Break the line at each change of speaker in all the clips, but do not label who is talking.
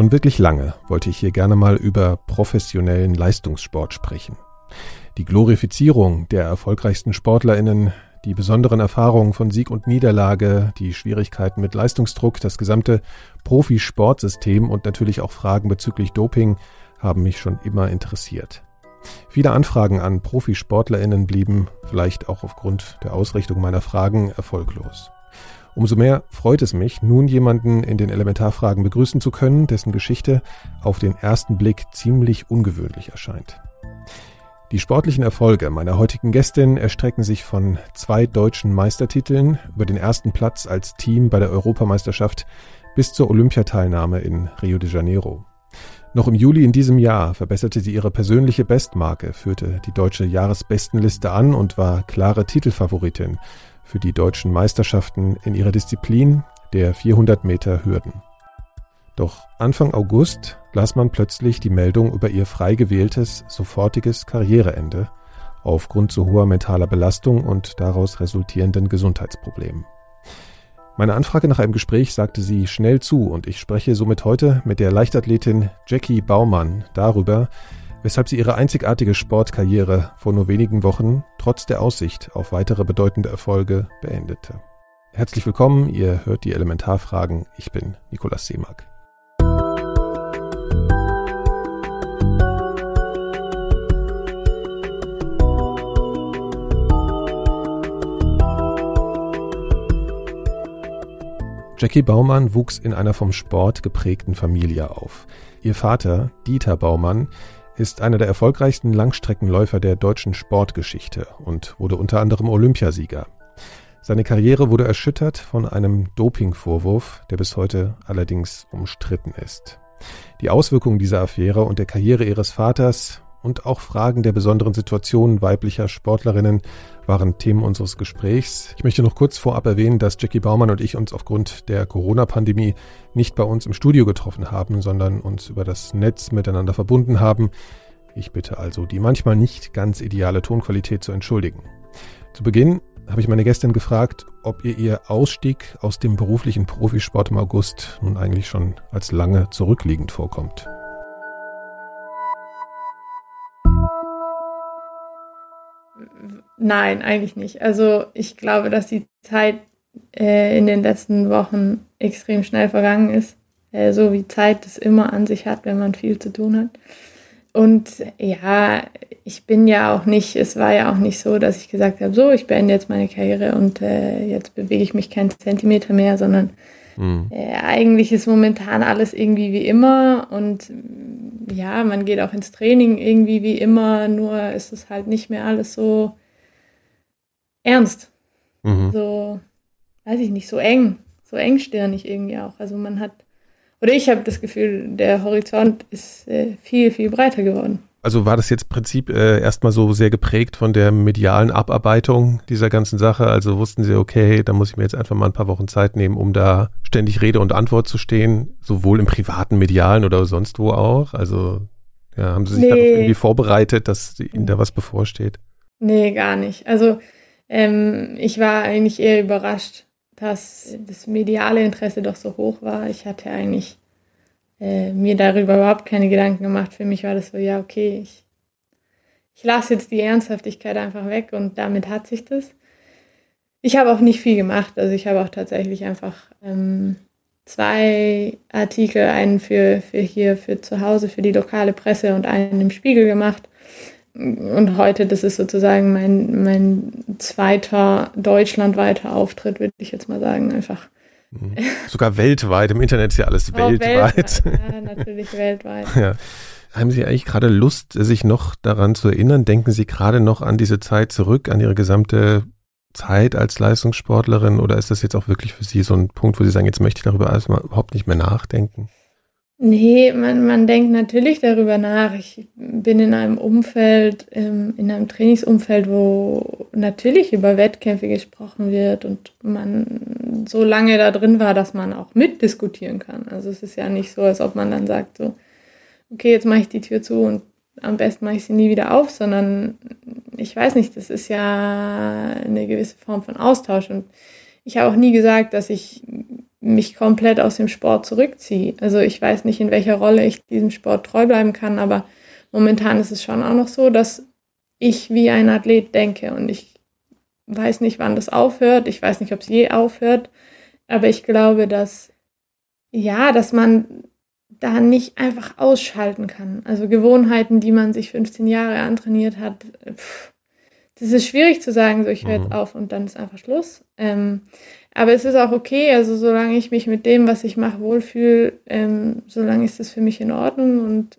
Schon wirklich lange wollte ich hier gerne mal über professionellen Leistungssport sprechen. Die Glorifizierung der erfolgreichsten Sportlerinnen, die besonderen Erfahrungen von Sieg und Niederlage, die Schwierigkeiten mit Leistungsdruck, das gesamte Profisportsystem und natürlich auch Fragen bezüglich Doping haben mich schon immer interessiert. Viele Anfragen an Profisportlerinnen blieben, vielleicht auch aufgrund der Ausrichtung meiner Fragen, erfolglos. Umso mehr freut es mich, nun jemanden in den Elementarfragen begrüßen zu können, dessen Geschichte auf den ersten Blick ziemlich ungewöhnlich erscheint. Die sportlichen Erfolge meiner heutigen Gästin erstrecken sich von zwei deutschen Meistertiteln über den ersten Platz als Team bei der Europameisterschaft bis zur Olympiateilnahme in Rio de Janeiro. Noch im Juli in diesem Jahr verbesserte sie ihre persönliche Bestmarke, führte die deutsche Jahresbestenliste an und war klare Titelfavoritin für die deutschen Meisterschaften in ihrer Disziplin der 400 Meter Hürden. Doch Anfang August las man plötzlich die Meldung über ihr frei gewähltes, sofortiges Karriereende aufgrund zu hoher mentaler Belastung und daraus resultierenden Gesundheitsproblemen. Meine Anfrage nach einem Gespräch sagte sie schnell zu und ich spreche somit heute mit der Leichtathletin Jackie Baumann darüber, weshalb sie ihre einzigartige Sportkarriere vor nur wenigen Wochen trotz der Aussicht auf weitere bedeutende Erfolge beendete. Herzlich willkommen, ihr hört die Elementarfragen. Ich bin Nikolaus Seemack. Jackie Baumann wuchs in einer vom Sport geprägten Familie auf. Ihr Vater, Dieter Baumann, ist einer der erfolgreichsten Langstreckenläufer der deutschen Sportgeschichte und wurde unter anderem Olympiasieger. Seine Karriere wurde erschüttert von einem Dopingvorwurf, der bis heute allerdings umstritten ist. Die Auswirkungen dieser Affäre und der Karriere ihres Vaters und auch Fragen der besonderen Situation weiblicher Sportlerinnen waren Themen unseres Gesprächs. Ich möchte noch kurz vorab erwähnen, dass Jackie Baumann und ich uns aufgrund der Corona-Pandemie nicht bei uns im Studio getroffen haben, sondern uns über das Netz miteinander verbunden haben. Ich bitte also, die manchmal nicht ganz ideale Tonqualität zu entschuldigen. Zu Beginn habe ich meine Gästin gefragt, ob ihr ihr Ausstieg aus dem beruflichen Profisport im August nun eigentlich schon als lange zurückliegend vorkommt.
Nein, eigentlich nicht. Also ich glaube, dass die Zeit äh, in den letzten Wochen extrem schnell vergangen ist. Äh, so wie Zeit es immer an sich hat, wenn man viel zu tun hat. Und ja, ich bin ja auch nicht, es war ja auch nicht so, dass ich gesagt habe, so, ich beende jetzt meine Karriere und äh, jetzt bewege ich mich keinen Zentimeter mehr, sondern mhm. äh, eigentlich ist momentan alles irgendwie wie immer und ja, man geht auch ins Training irgendwie wie immer, nur ist es halt nicht mehr alles so ernst. Mhm. So, weiß ich nicht, so eng, so engstirnig irgendwie auch. Also man hat, oder ich habe das Gefühl, der Horizont ist äh, viel, viel breiter geworden.
Also war das jetzt im Prinzip äh, erstmal so sehr geprägt von der medialen Abarbeitung dieser ganzen Sache? Also wussten Sie, okay, da muss ich mir jetzt einfach mal ein paar Wochen Zeit nehmen, um da ständig Rede und Antwort zu stehen, sowohl im privaten, medialen oder sonst wo auch? Also ja, haben Sie sich nee. darauf irgendwie vorbereitet, dass Ihnen da was bevorsteht?
Nee, gar nicht. Also ähm, ich war eigentlich eher überrascht, dass das mediale Interesse doch so hoch war. Ich hatte eigentlich äh, mir darüber überhaupt keine Gedanken gemacht. Für mich war das so, ja, okay, ich, ich lasse jetzt die Ernsthaftigkeit einfach weg und damit hat sich das. Ich habe auch nicht viel gemacht. Also ich habe auch tatsächlich einfach ähm, zwei Artikel, einen für, für hier, für zu Hause, für die lokale Presse und einen im Spiegel gemacht. Und heute, das ist sozusagen mein, mein zweiter deutschlandweiter Auftritt, würde ich jetzt mal sagen. Einfach
Mhm. Sogar weltweit. Im Internet ist ja alles oh, weltweit. weltweit.
Ja, natürlich weltweit.
Ja. Haben Sie eigentlich gerade Lust, sich noch daran zu erinnern? Denken Sie gerade noch an diese Zeit zurück, an Ihre gesamte Zeit als Leistungssportlerin? Oder ist das jetzt auch wirklich für Sie so ein Punkt, wo Sie sagen, jetzt möchte ich darüber erstmal überhaupt nicht mehr nachdenken?
Nee, man, man denkt natürlich darüber nach. Ich bin in einem Umfeld, ähm, in einem Trainingsumfeld, wo natürlich über Wettkämpfe gesprochen wird und man so lange da drin war, dass man auch mitdiskutieren kann. Also es ist ja nicht so, als ob man dann sagt, so, okay, jetzt mache ich die Tür zu und am besten mache ich sie nie wieder auf, sondern ich weiß nicht, das ist ja eine gewisse Form von Austausch. Und ich habe auch nie gesagt, dass ich mich komplett aus dem Sport zurückziehe. Also ich weiß nicht, in welcher Rolle ich diesem Sport treu bleiben kann, aber momentan ist es schon auch noch so, dass ich wie ein Athlet denke und ich weiß nicht, wann das aufhört. Ich weiß nicht, ob es je aufhört, aber ich glaube, dass ja, dass man da nicht einfach ausschalten kann. Also Gewohnheiten, die man sich 15 Jahre antrainiert hat, pff, das ist schwierig zu sagen, so ich höre mhm. auf und dann ist einfach Schluss. Ähm, aber es ist auch okay, also solange ich mich mit dem, was ich mache, wohlfühle, ähm, solange ist das für mich in Ordnung und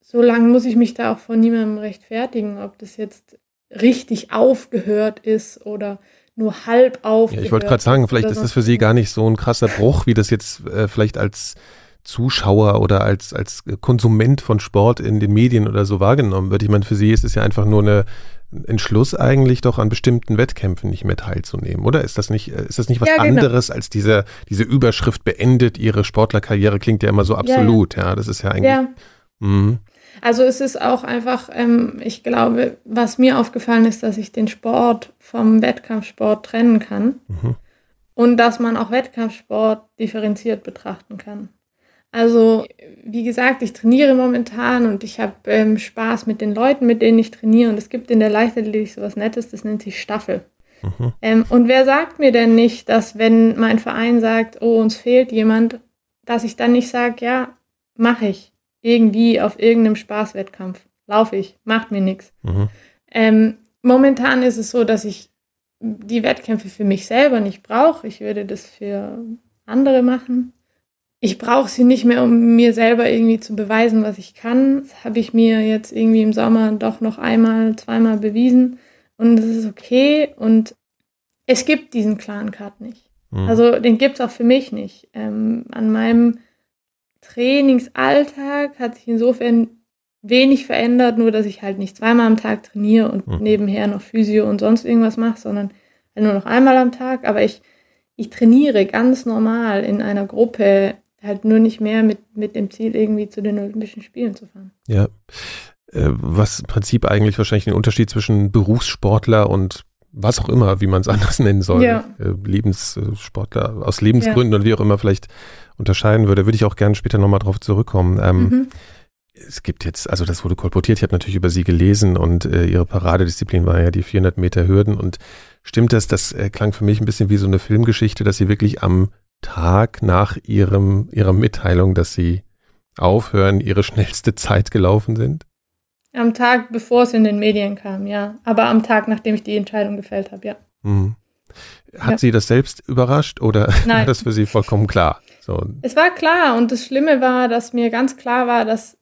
solange muss ich mich da auch von niemandem rechtfertigen, ob das jetzt richtig aufgehört ist oder nur halb aufgehört.
Ja, ich wollte gerade sagen, vielleicht ist das für Sie gar nicht so ein krasser Bruch, wie das jetzt äh, vielleicht als Zuschauer oder als, als Konsument von Sport in den Medien oder so wahrgenommen wird. Ich meine, für Sie ist es ja einfach nur eine Entschluss eigentlich doch an bestimmten Wettkämpfen nicht mehr teilzunehmen, oder? Ist das nicht, ist das nicht was ja, genau. anderes als diese, diese Überschrift beendet ihre Sportlerkarriere? Klingt ja immer so absolut, ja. ja das ist ja eigentlich. Ja.
Mhm. Also es ist auch einfach, ähm, ich glaube, was mir aufgefallen ist, dass ich den Sport vom Wettkampfsport trennen kann mhm. und dass man auch Wettkampfsport differenziert betrachten kann. Also, wie gesagt, ich trainiere momentan und ich habe ähm, Spaß mit den Leuten, mit denen ich trainiere. Und es gibt in der Leichtathletik so was Nettes, das nennt sich Staffel. Mhm. Ähm, und wer sagt mir denn nicht, dass wenn mein Verein sagt, oh, uns fehlt jemand, dass ich dann nicht sage, ja, mache ich. Irgendwie auf irgendeinem Spaßwettkampf. Laufe ich, macht mir nichts. Mhm. Ähm, momentan ist es so, dass ich die Wettkämpfe für mich selber nicht brauche. Ich würde das für andere machen ich brauche sie nicht mehr, um mir selber irgendwie zu beweisen, was ich kann. Das habe ich mir jetzt irgendwie im Sommer doch noch einmal, zweimal bewiesen. Und das ist okay. Und es gibt diesen Clan Cut nicht. Mhm. Also den gibt es auch für mich nicht. Ähm, an meinem Trainingsalltag hat sich insofern wenig verändert, nur dass ich halt nicht zweimal am Tag trainiere und mhm. nebenher noch Physio und sonst irgendwas mache, sondern halt nur noch einmal am Tag. Aber ich, ich trainiere ganz normal in einer Gruppe halt nur nicht mehr mit, mit dem Ziel, irgendwie zu den Olympischen Spielen zu fahren.
Ja. Äh, was im Prinzip eigentlich wahrscheinlich den Unterschied zwischen Berufssportler und was auch immer, wie man es anders nennen soll, ja. Äh, Lebenssportler aus Lebensgründen ja. oder wie auch immer vielleicht unterscheiden würde, würde ich auch gerne später nochmal drauf zurückkommen. Ähm, mhm. Es gibt jetzt, also das wurde kolportiert, ich habe natürlich über sie gelesen und äh, ihre Paradedisziplin war ja die 400 Meter Hürden und stimmt das, das äh, klang für mich ein bisschen wie so eine Filmgeschichte, dass sie wirklich am Tag nach ihrem, ihrer Mitteilung, dass sie aufhören, ihre schnellste Zeit gelaufen sind?
Am Tag, bevor es in den Medien kam, ja. Aber am Tag, nachdem ich die Entscheidung gefällt habe, ja. Mhm.
Hat ja. sie das selbst überrascht oder Nein. war das für sie vollkommen klar? So.
Es war klar und das Schlimme war, dass mir ganz klar war, dass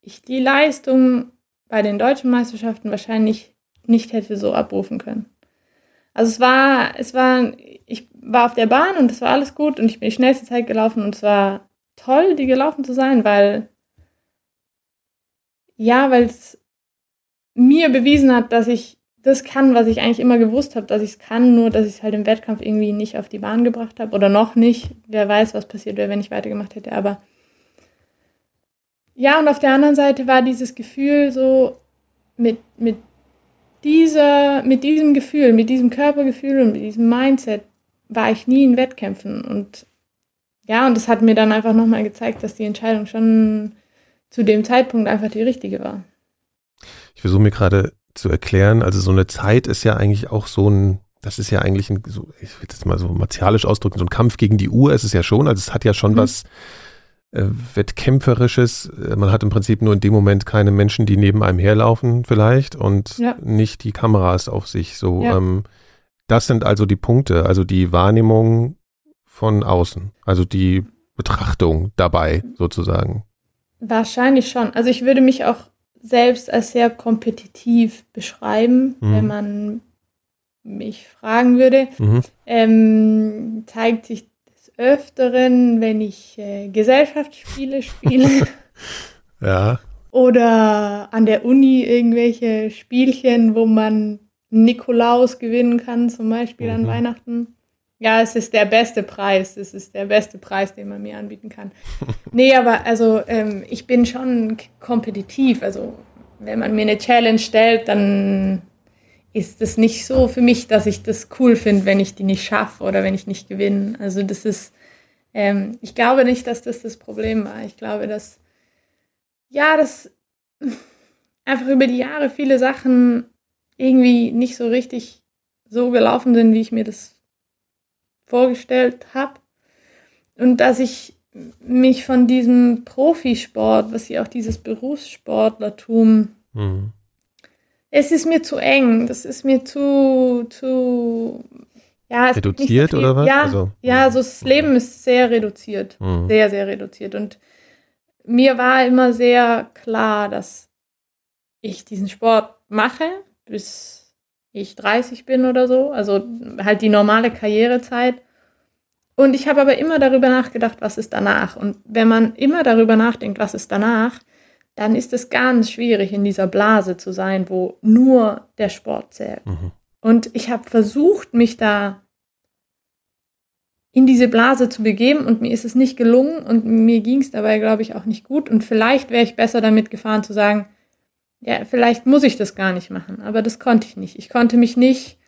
ich die Leistung bei den deutschen Meisterschaften wahrscheinlich nicht hätte so abrufen können. Also es war, es war, ich war auf der Bahn und es war alles gut und ich bin die schnellste Zeit gelaufen und es war toll, die gelaufen zu sein, weil ja, weil es mir bewiesen hat, dass ich das kann, was ich eigentlich immer gewusst habe, dass ich es kann, nur dass ich es halt im Wettkampf irgendwie nicht auf die Bahn gebracht habe oder noch nicht. Wer weiß, was passiert wäre, wenn ich weitergemacht hätte, aber ja, und auf der anderen Seite war dieses Gefühl so mit, mit dieser, mit diesem Gefühl, mit diesem Körpergefühl und mit diesem Mindset war ich nie in Wettkämpfen. Und ja, und das hat mir dann einfach nochmal gezeigt, dass die Entscheidung schon zu dem Zeitpunkt einfach die richtige war.
Ich versuche mir gerade zu erklären, also so eine Zeit ist ja eigentlich auch so ein, das ist ja eigentlich ein, so, ich will das mal so martialisch ausdrücken, so ein Kampf gegen die Uhr ist es ja schon, also es hat ja schon mhm. was äh, Wettkämpferisches. Äh, man hat im Prinzip nur in dem Moment keine Menschen, die neben einem herlaufen vielleicht und ja. nicht die Kameras auf sich. So, ja. ähm, das sind also die Punkte, also die Wahrnehmung von außen, also die Betrachtung dabei sozusagen.
Wahrscheinlich schon. Also ich würde mich auch selbst als sehr kompetitiv beschreiben, mhm. wenn man mich fragen würde. Mhm. Ähm, zeigt sich Öfteren, wenn ich äh, Gesellschaftsspiele spiele.
ja.
Oder an der Uni irgendwelche Spielchen, wo man Nikolaus gewinnen kann, zum Beispiel mhm. an Weihnachten. Ja, es ist der beste Preis. Es ist der beste Preis, den man mir anbieten kann. nee, aber also ähm, ich bin schon kompetitiv. Also wenn man mir eine Challenge stellt, dann ist es nicht so für mich, dass ich das cool finde, wenn ich die nicht schaffe oder wenn ich nicht gewinne. Also das ist Ähm, ich glaube nicht, dass das das Problem war. Ich glaube, dass, ja, dass einfach über die Jahre viele Sachen irgendwie nicht so richtig so gelaufen sind, wie ich mir das vorgestellt habe. Und dass ich mich von diesem Profisport, was ja auch dieses Berufssportlertum, mhm. es ist mir zu eng, das ist mir zu, zu
ja, reduziert so oder was?
Ja, also, ja, also das Leben ist sehr reduziert, mhm. sehr, sehr reduziert. Und mir war immer sehr klar, dass ich diesen Sport mache, bis ich 30 bin oder so, also halt die normale Karrierezeit. Und ich habe aber immer darüber nachgedacht, was ist danach. Und wenn man immer darüber nachdenkt, was ist danach, dann ist es ganz schwierig, in dieser Blase zu sein, wo nur der Sport zählt. Mhm. Und ich habe versucht, mich da in diese Blase zu begeben und mir ist es nicht gelungen und mir ging es dabei, glaube ich, auch nicht gut. Und vielleicht wäre ich besser damit gefahren zu sagen, ja, vielleicht muss ich das gar nicht machen, aber das konnte ich nicht. Ich konnte mich nicht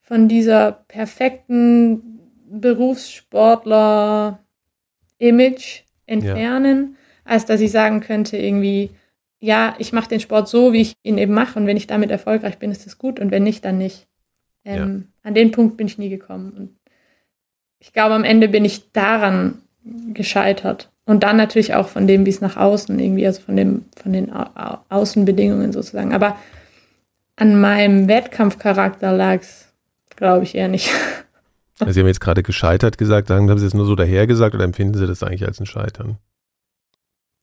von dieser perfekten Berufssportler-Image entfernen, ja. als dass ich sagen könnte, irgendwie, ja, ich mache den Sport so, wie ich ihn eben mache und wenn ich damit erfolgreich bin, ist das gut und wenn nicht, dann nicht. Ähm, ja. An den Punkt bin ich nie gekommen. Und ich glaube, am Ende bin ich daran gescheitert. Und dann natürlich auch von dem, wie es nach außen irgendwie, also von, dem, von den Au Außenbedingungen sozusagen. Aber an meinem Wettkampfcharakter lag es, glaube ich, eher nicht.
Also Sie haben jetzt gerade gescheitert gesagt, haben Sie es nur so dahergesagt oder empfinden Sie das eigentlich als ein Scheitern?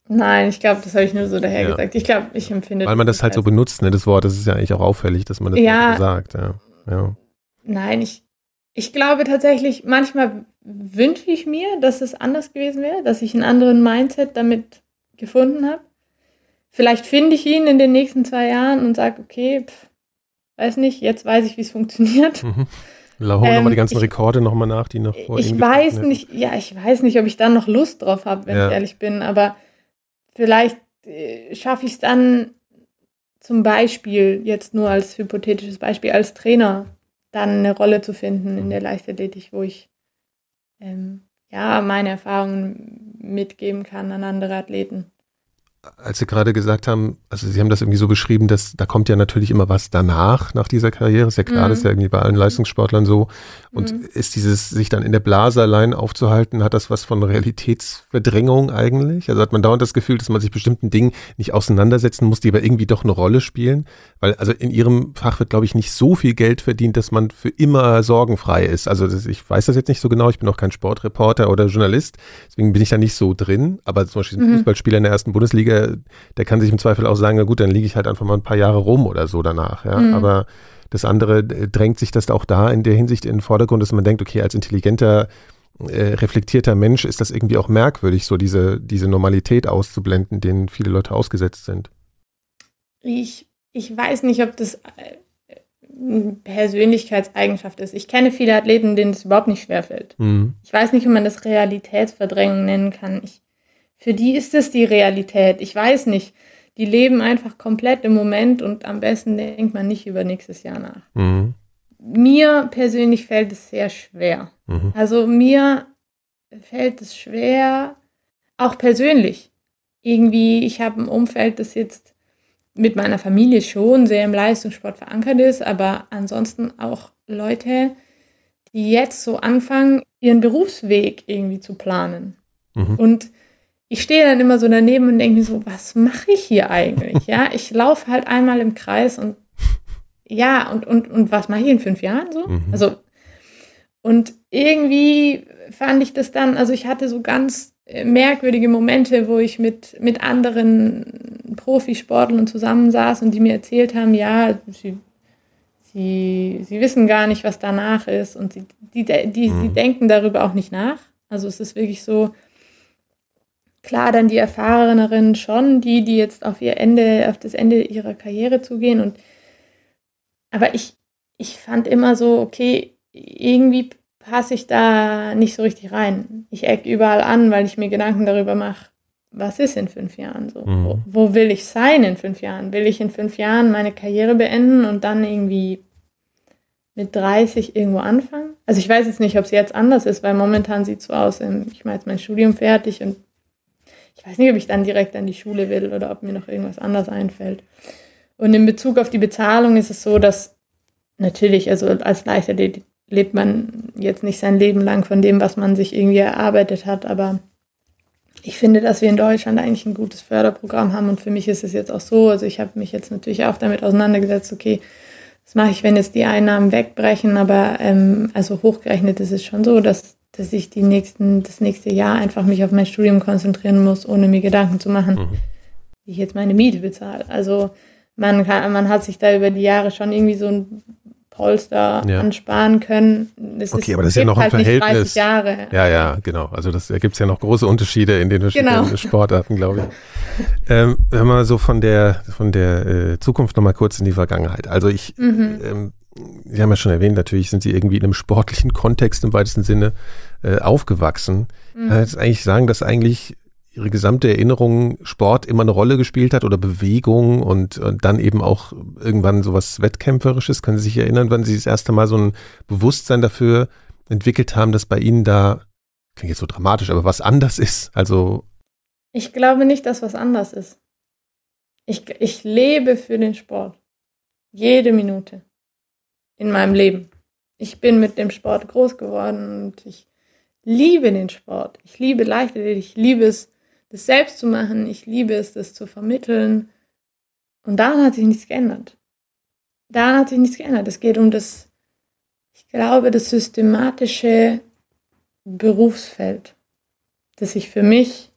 Nein, ich glaube, das habe ich nur so dahergesagt. Ja. Ich glaube, ich empfinde
Weil man das halt so benutzt, ne, das Wort, das ist ja eigentlich auch auffällig, dass man das
ja,
so sagt. Ja. ja.
Nein, ich, ich glaube tatsächlich, manchmal wünsche ich mir, dass es anders gewesen wäre, dass ich einen anderen Mindset damit gefunden habe. Vielleicht finde ich ihn in den nächsten zwei Jahren und sage, okay, pff, weiß nicht, jetzt weiß ich, wie es funktioniert.
Mhm. Hol ähm, nochmal die ganzen ich, Rekorde nochmal nach, die noch
vor Ich weiß nicht, ja, ich weiß nicht, ob ich dann noch Lust drauf habe, wenn ja. ich ehrlich bin, aber vielleicht äh, schaffe ich es dann zum Beispiel, jetzt nur als hypothetisches Beispiel, als Trainer dann eine Rolle zu finden in der Leichtathletik, wo ich ähm, ja meine Erfahrungen mitgeben kann an andere Athleten
als Sie gerade gesagt haben, also Sie haben das irgendwie so beschrieben, dass da kommt ja natürlich immer was danach, nach dieser Karriere. Ist ja klar, mhm. das ist ja irgendwie bei allen Leistungssportlern so. Und mhm. ist dieses, sich dann in der Blase allein aufzuhalten, hat das was von Realitätsverdrängung eigentlich? Also hat man dauernd das Gefühl, dass man sich bestimmten Dingen nicht auseinandersetzen muss, die aber irgendwie doch eine Rolle spielen? Weil, also in Ihrem Fach wird, glaube ich, nicht so viel Geld verdient, dass man für immer sorgenfrei ist. Also das, ich weiß das jetzt nicht so genau. Ich bin auch kein Sportreporter oder Journalist. Deswegen bin ich da nicht so drin. Aber zum Beispiel ein mhm. Fußballspieler in der ersten Bundesliga, der, der kann sich im Zweifel auch sagen, na gut, dann liege ich halt einfach mal ein paar Jahre rum oder so danach. Ja? Mhm. Aber das andere äh, drängt sich das auch da in der Hinsicht in den Vordergrund, dass man denkt, okay, als intelligenter, äh, reflektierter Mensch ist das irgendwie auch merkwürdig, so diese, diese Normalität auszublenden, denen viele Leute ausgesetzt sind.
Ich, ich weiß nicht, ob das äh, Persönlichkeitseigenschaft ist. Ich kenne viele Athleten, denen das überhaupt nicht schwerfällt. Mhm. Ich weiß nicht, ob man das Realitätsverdrängung nennen kann. Ich, für die ist es die Realität. Ich weiß nicht. Die leben einfach komplett im Moment und am besten denkt man nicht über nächstes Jahr nach. Mhm. Mir persönlich fällt es sehr schwer. Mhm. Also mir fällt es schwer, auch persönlich. Irgendwie, ich habe ein Umfeld, das jetzt mit meiner Familie schon sehr im Leistungssport verankert ist, aber ansonsten auch Leute, die jetzt so anfangen, ihren Berufsweg irgendwie zu planen. Mhm. Und ich stehe dann immer so daneben und denke mir so, was mache ich hier eigentlich? Ja, ich laufe halt einmal im Kreis und ja, und, und, und was mache ich in fünf Jahren so? Mhm. Also, und irgendwie fand ich das dann, also ich hatte so ganz äh, merkwürdige Momente, wo ich mit, mit anderen Profisportlern zusammensaß und die mir erzählt haben, ja, sie, sie, sie wissen gar nicht, was danach ist und sie, die, die, die, mhm. die denken darüber auch nicht nach. Also es ist wirklich so, klar dann die Erfahrenerinnen schon, die, die jetzt auf ihr Ende, auf das Ende ihrer Karriere zugehen. Und aber ich, ich fand immer so, okay, irgendwie passe ich da nicht so richtig rein. Ich eck überall an, weil ich mir Gedanken darüber mache, was ist in fünf Jahren so? Mhm. Wo, wo, will ich sein in fünf Jahren? Will ich in fünf Jahren meine Karriere beenden und dann irgendwie mit 30 irgendwo anfangen? Also ich weiß jetzt nicht, ob es jetzt anders ist, weil momentan sieht es so aus, ähm, ich mache jetzt mein Studium fertig und ich weiß nicht, ob ich dann direkt an die Schule will oder ob mir noch irgendwas anderes einfällt. Und in Bezug auf die Bezahlung ist es so, dass natürlich, also als Leichtathlet lebt man jetzt nicht sein Leben lang von dem, was man sich irgendwie erarbeitet hat, aber ich finde, dass wir in Deutschland eigentlich ein gutes Förderprogramm haben. Und für mich ist es jetzt auch so, also ich habe mich jetzt natürlich auch damit auseinandergesetzt, okay, was mache ich, wenn jetzt die Einnahmen wegbrechen, aber ähm, also hochgerechnet ist es schon so, dass, dass ich die nächsten, das nächste Jahr einfach mich auf mein Studium konzentrieren muss, ohne mir Gedanken zu machen, mhm. wie ich jetzt meine Miete bezahle. Also man, kann, man hat sich da über die Jahre schon irgendwie so ein Polster ja. ansparen können.
Das okay, ist, aber das ist ja noch ein halt Verhältnis. Jahre. Ja, ja, genau. Also das, da gibt es ja noch große Unterschiede in den verschiedenen genau. Sportarten, glaube ich. ähm, wenn wir so von der, von der äh, Zukunft nochmal kurz in die Vergangenheit. Also ich, mhm. ähm, Sie haben ja schon erwähnt, natürlich sind Sie irgendwie in einem sportlichen Kontext im weitesten Sinne äh, aufgewachsen. Mhm. Kann ich eigentlich sagen, dass eigentlich ihre gesamte Erinnerung Sport immer eine Rolle gespielt hat oder Bewegung und, und dann eben auch irgendwann sowas Wettkämpferisches. Können Sie sich erinnern, wann Sie das erste Mal so ein Bewusstsein dafür entwickelt haben, dass bei Ihnen da, klingt jetzt so dramatisch, aber was anders ist? Also.
Ich glaube nicht, dass was anders ist. Ich, ich lebe für den Sport. Jede Minute in meinem Leben. Ich bin mit dem Sport groß geworden und ich liebe den Sport. Ich liebe Leichtathletik. Ich liebe es, das selbst zu machen. Ich liebe es, das zu vermitteln. Und daran hat sich nichts geändert. Daran hat sich nichts geändert. Es geht um das, ich glaube, das systematische Berufsfeld, das ich für mich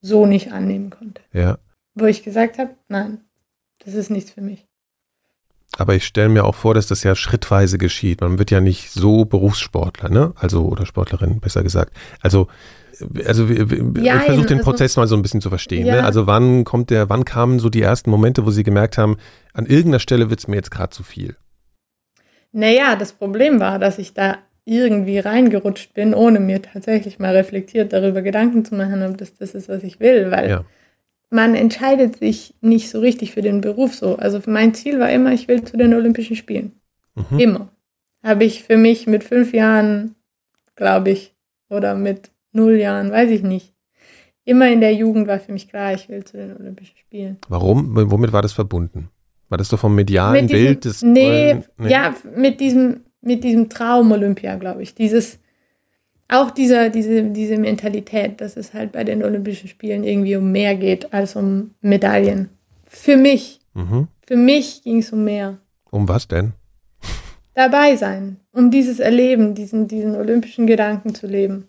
so nicht annehmen konnte.
Ja.
Wo ich gesagt habe, nein, das ist nichts für mich.
Aber ich stelle mir auch vor, dass das ja schrittweise geschieht. Man wird ja nicht so Berufssportler, ne? Also, oder Sportlerin, besser gesagt. Also, also ja, ich versuche den also, Prozess mal so ein bisschen zu verstehen. Ne? Ja. Ne? Also wann kommt der, wann kamen so die ersten Momente, wo Sie gemerkt haben, an irgendeiner Stelle wird es mir jetzt gerade zu viel?
Naja, das Problem war, dass ich da irgendwie reingerutscht bin, ohne mir tatsächlich mal reflektiert darüber Gedanken zu machen, ob das das ist, was ich will, weil ja. Man entscheidet sich nicht so richtig für den Beruf so. Also mein Ziel war immer, ich will zu den Olympischen Spielen. Mhm. Immer. Habe ich für mich mit fünf Jahren, glaube ich, oder mit null Jahren, weiß ich nicht. Immer in der Jugend war für mich klar, ich will zu den Olympischen Spielen.
Warum? Womit war das verbunden? War das so vom medialen diesem, Bild des
nee, nee, ja, mit diesem, mit diesem Traum Olympia, glaube ich. Dieses, auch dieser, diese, diese Mentalität, dass es halt bei den Olympischen Spielen irgendwie um mehr geht als um Medaillen. Für mich. Mhm. Für mich ging es um mehr.
Um was denn?
Dabei sein. Um dieses Erleben, diesen, diesen olympischen Gedanken zu leben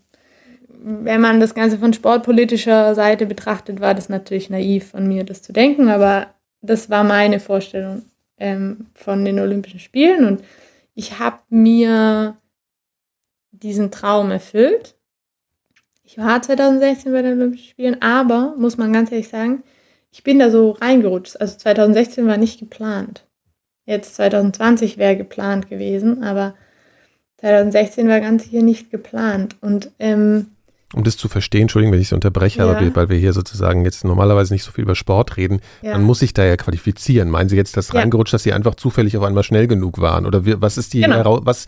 wenn man das Ganze von sportpolitischer Seite betrachtet, war das natürlich naiv von mir, das zu denken, aber das war meine Vorstellung ähm, von den Olympischen Spielen und ich habe mir diesen Traum erfüllt. Ich war 2016 bei den Olympischen Spielen, aber muss man ganz ehrlich sagen, ich bin da so reingerutscht. Also 2016 war nicht geplant. Jetzt 2020 wäre geplant gewesen, aber 2016 war ganz hier nicht geplant. Und ähm,
um das zu verstehen, Entschuldigung, wenn ich Sie unterbreche, ja. aber weil wir hier sozusagen jetzt normalerweise nicht so viel über Sport reden, ja. dann muss ich da ja qualifizieren. Meinen Sie jetzt das ja. reingerutscht, dass Sie einfach zufällig auf einmal schnell genug waren? Oder wie, was ist die genau. was?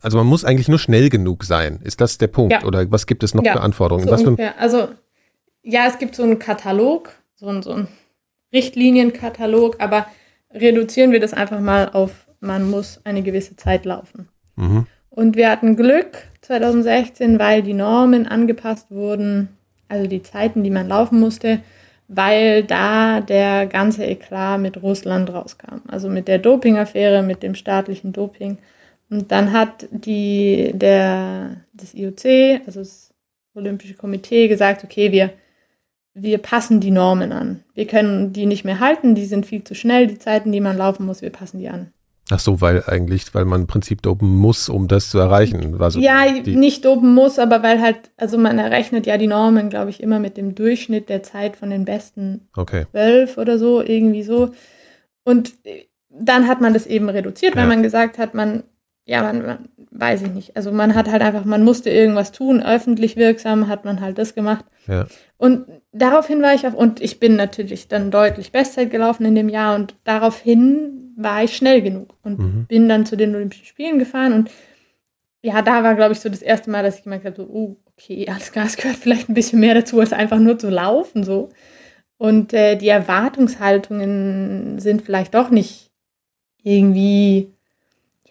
Also man muss eigentlich nur schnell genug sein. Ist das der Punkt? Oder was gibt es noch für Anforderungen?
So für also ja, es gibt so einen Katalog, so einen, so einen Richtlinienkatalog, aber reduzieren wir das einfach mal auf, man muss eine gewisse Zeit laufen. Mhm. Und wir hatten Glück 2016, weil die Normen angepasst wurden, also die Zeiten, die man laufen musste, weil da der ganze Eklat mit Russland rauskam. Also mit der Dopingaffäre, mit dem staatlichen Doping. Und dann hat die, der, das IOC, also das Olympische Komitee, gesagt, okay, wir, wir passen die Normen an. Wir können die nicht mehr halten, die sind viel zu schnell, die Zeiten, die man laufen muss, wir passen die an.
Ach so, weil eigentlich, weil man im Prinzip dopen muss, um das zu erreichen.
Also ja, nicht dopen muss, aber weil halt, also man errechnet ja die Normen, glaube ich, immer mit dem Durchschnitt der Zeit von den besten
okay.
zwölf oder so, irgendwie so. Und dann hat man das eben reduziert, weil ja. man gesagt hat, man, ja, man, man, weiß ich nicht. Also man hat halt einfach, man musste irgendwas tun, öffentlich wirksam hat man halt das gemacht.
Ja.
Und daraufhin war ich auf, und ich bin natürlich dann deutlich Bestzeit gelaufen in dem Jahr und daraufhin war ich schnell genug und mhm. bin dann zu den Olympischen Spielen gefahren und ja, da war, glaube ich, so das erste Mal, dass ich gemerkt habe, so, oh, okay, alles klar, es gehört vielleicht ein bisschen mehr dazu, als einfach nur zu laufen, so. Und äh, die Erwartungshaltungen sind vielleicht doch nicht irgendwie,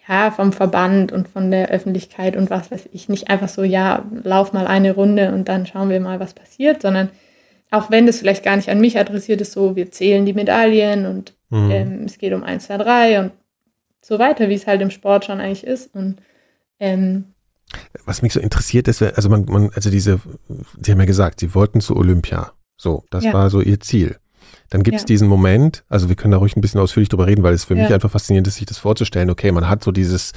ja, vom Verband und von der Öffentlichkeit und was weiß ich, nicht einfach so, ja, lauf mal eine Runde und dann schauen wir mal, was passiert, sondern auch wenn das vielleicht gar nicht an mich adressiert ist, so, wir zählen die Medaillen und mhm. ähm, es geht um 1, 2, 3 und so weiter, wie es halt im Sport schon eigentlich ist. Und ähm,
was mich so interessiert ist, also man, man, also diese, Sie haben ja gesagt, Sie wollten zu Olympia. So, das ja. war so Ihr Ziel. Dann gibt es ja. diesen Moment, also wir können da ruhig ein bisschen ausführlich drüber reden, weil es für ja. mich einfach faszinierend ist, sich das vorzustellen. Okay, man hat so dieses,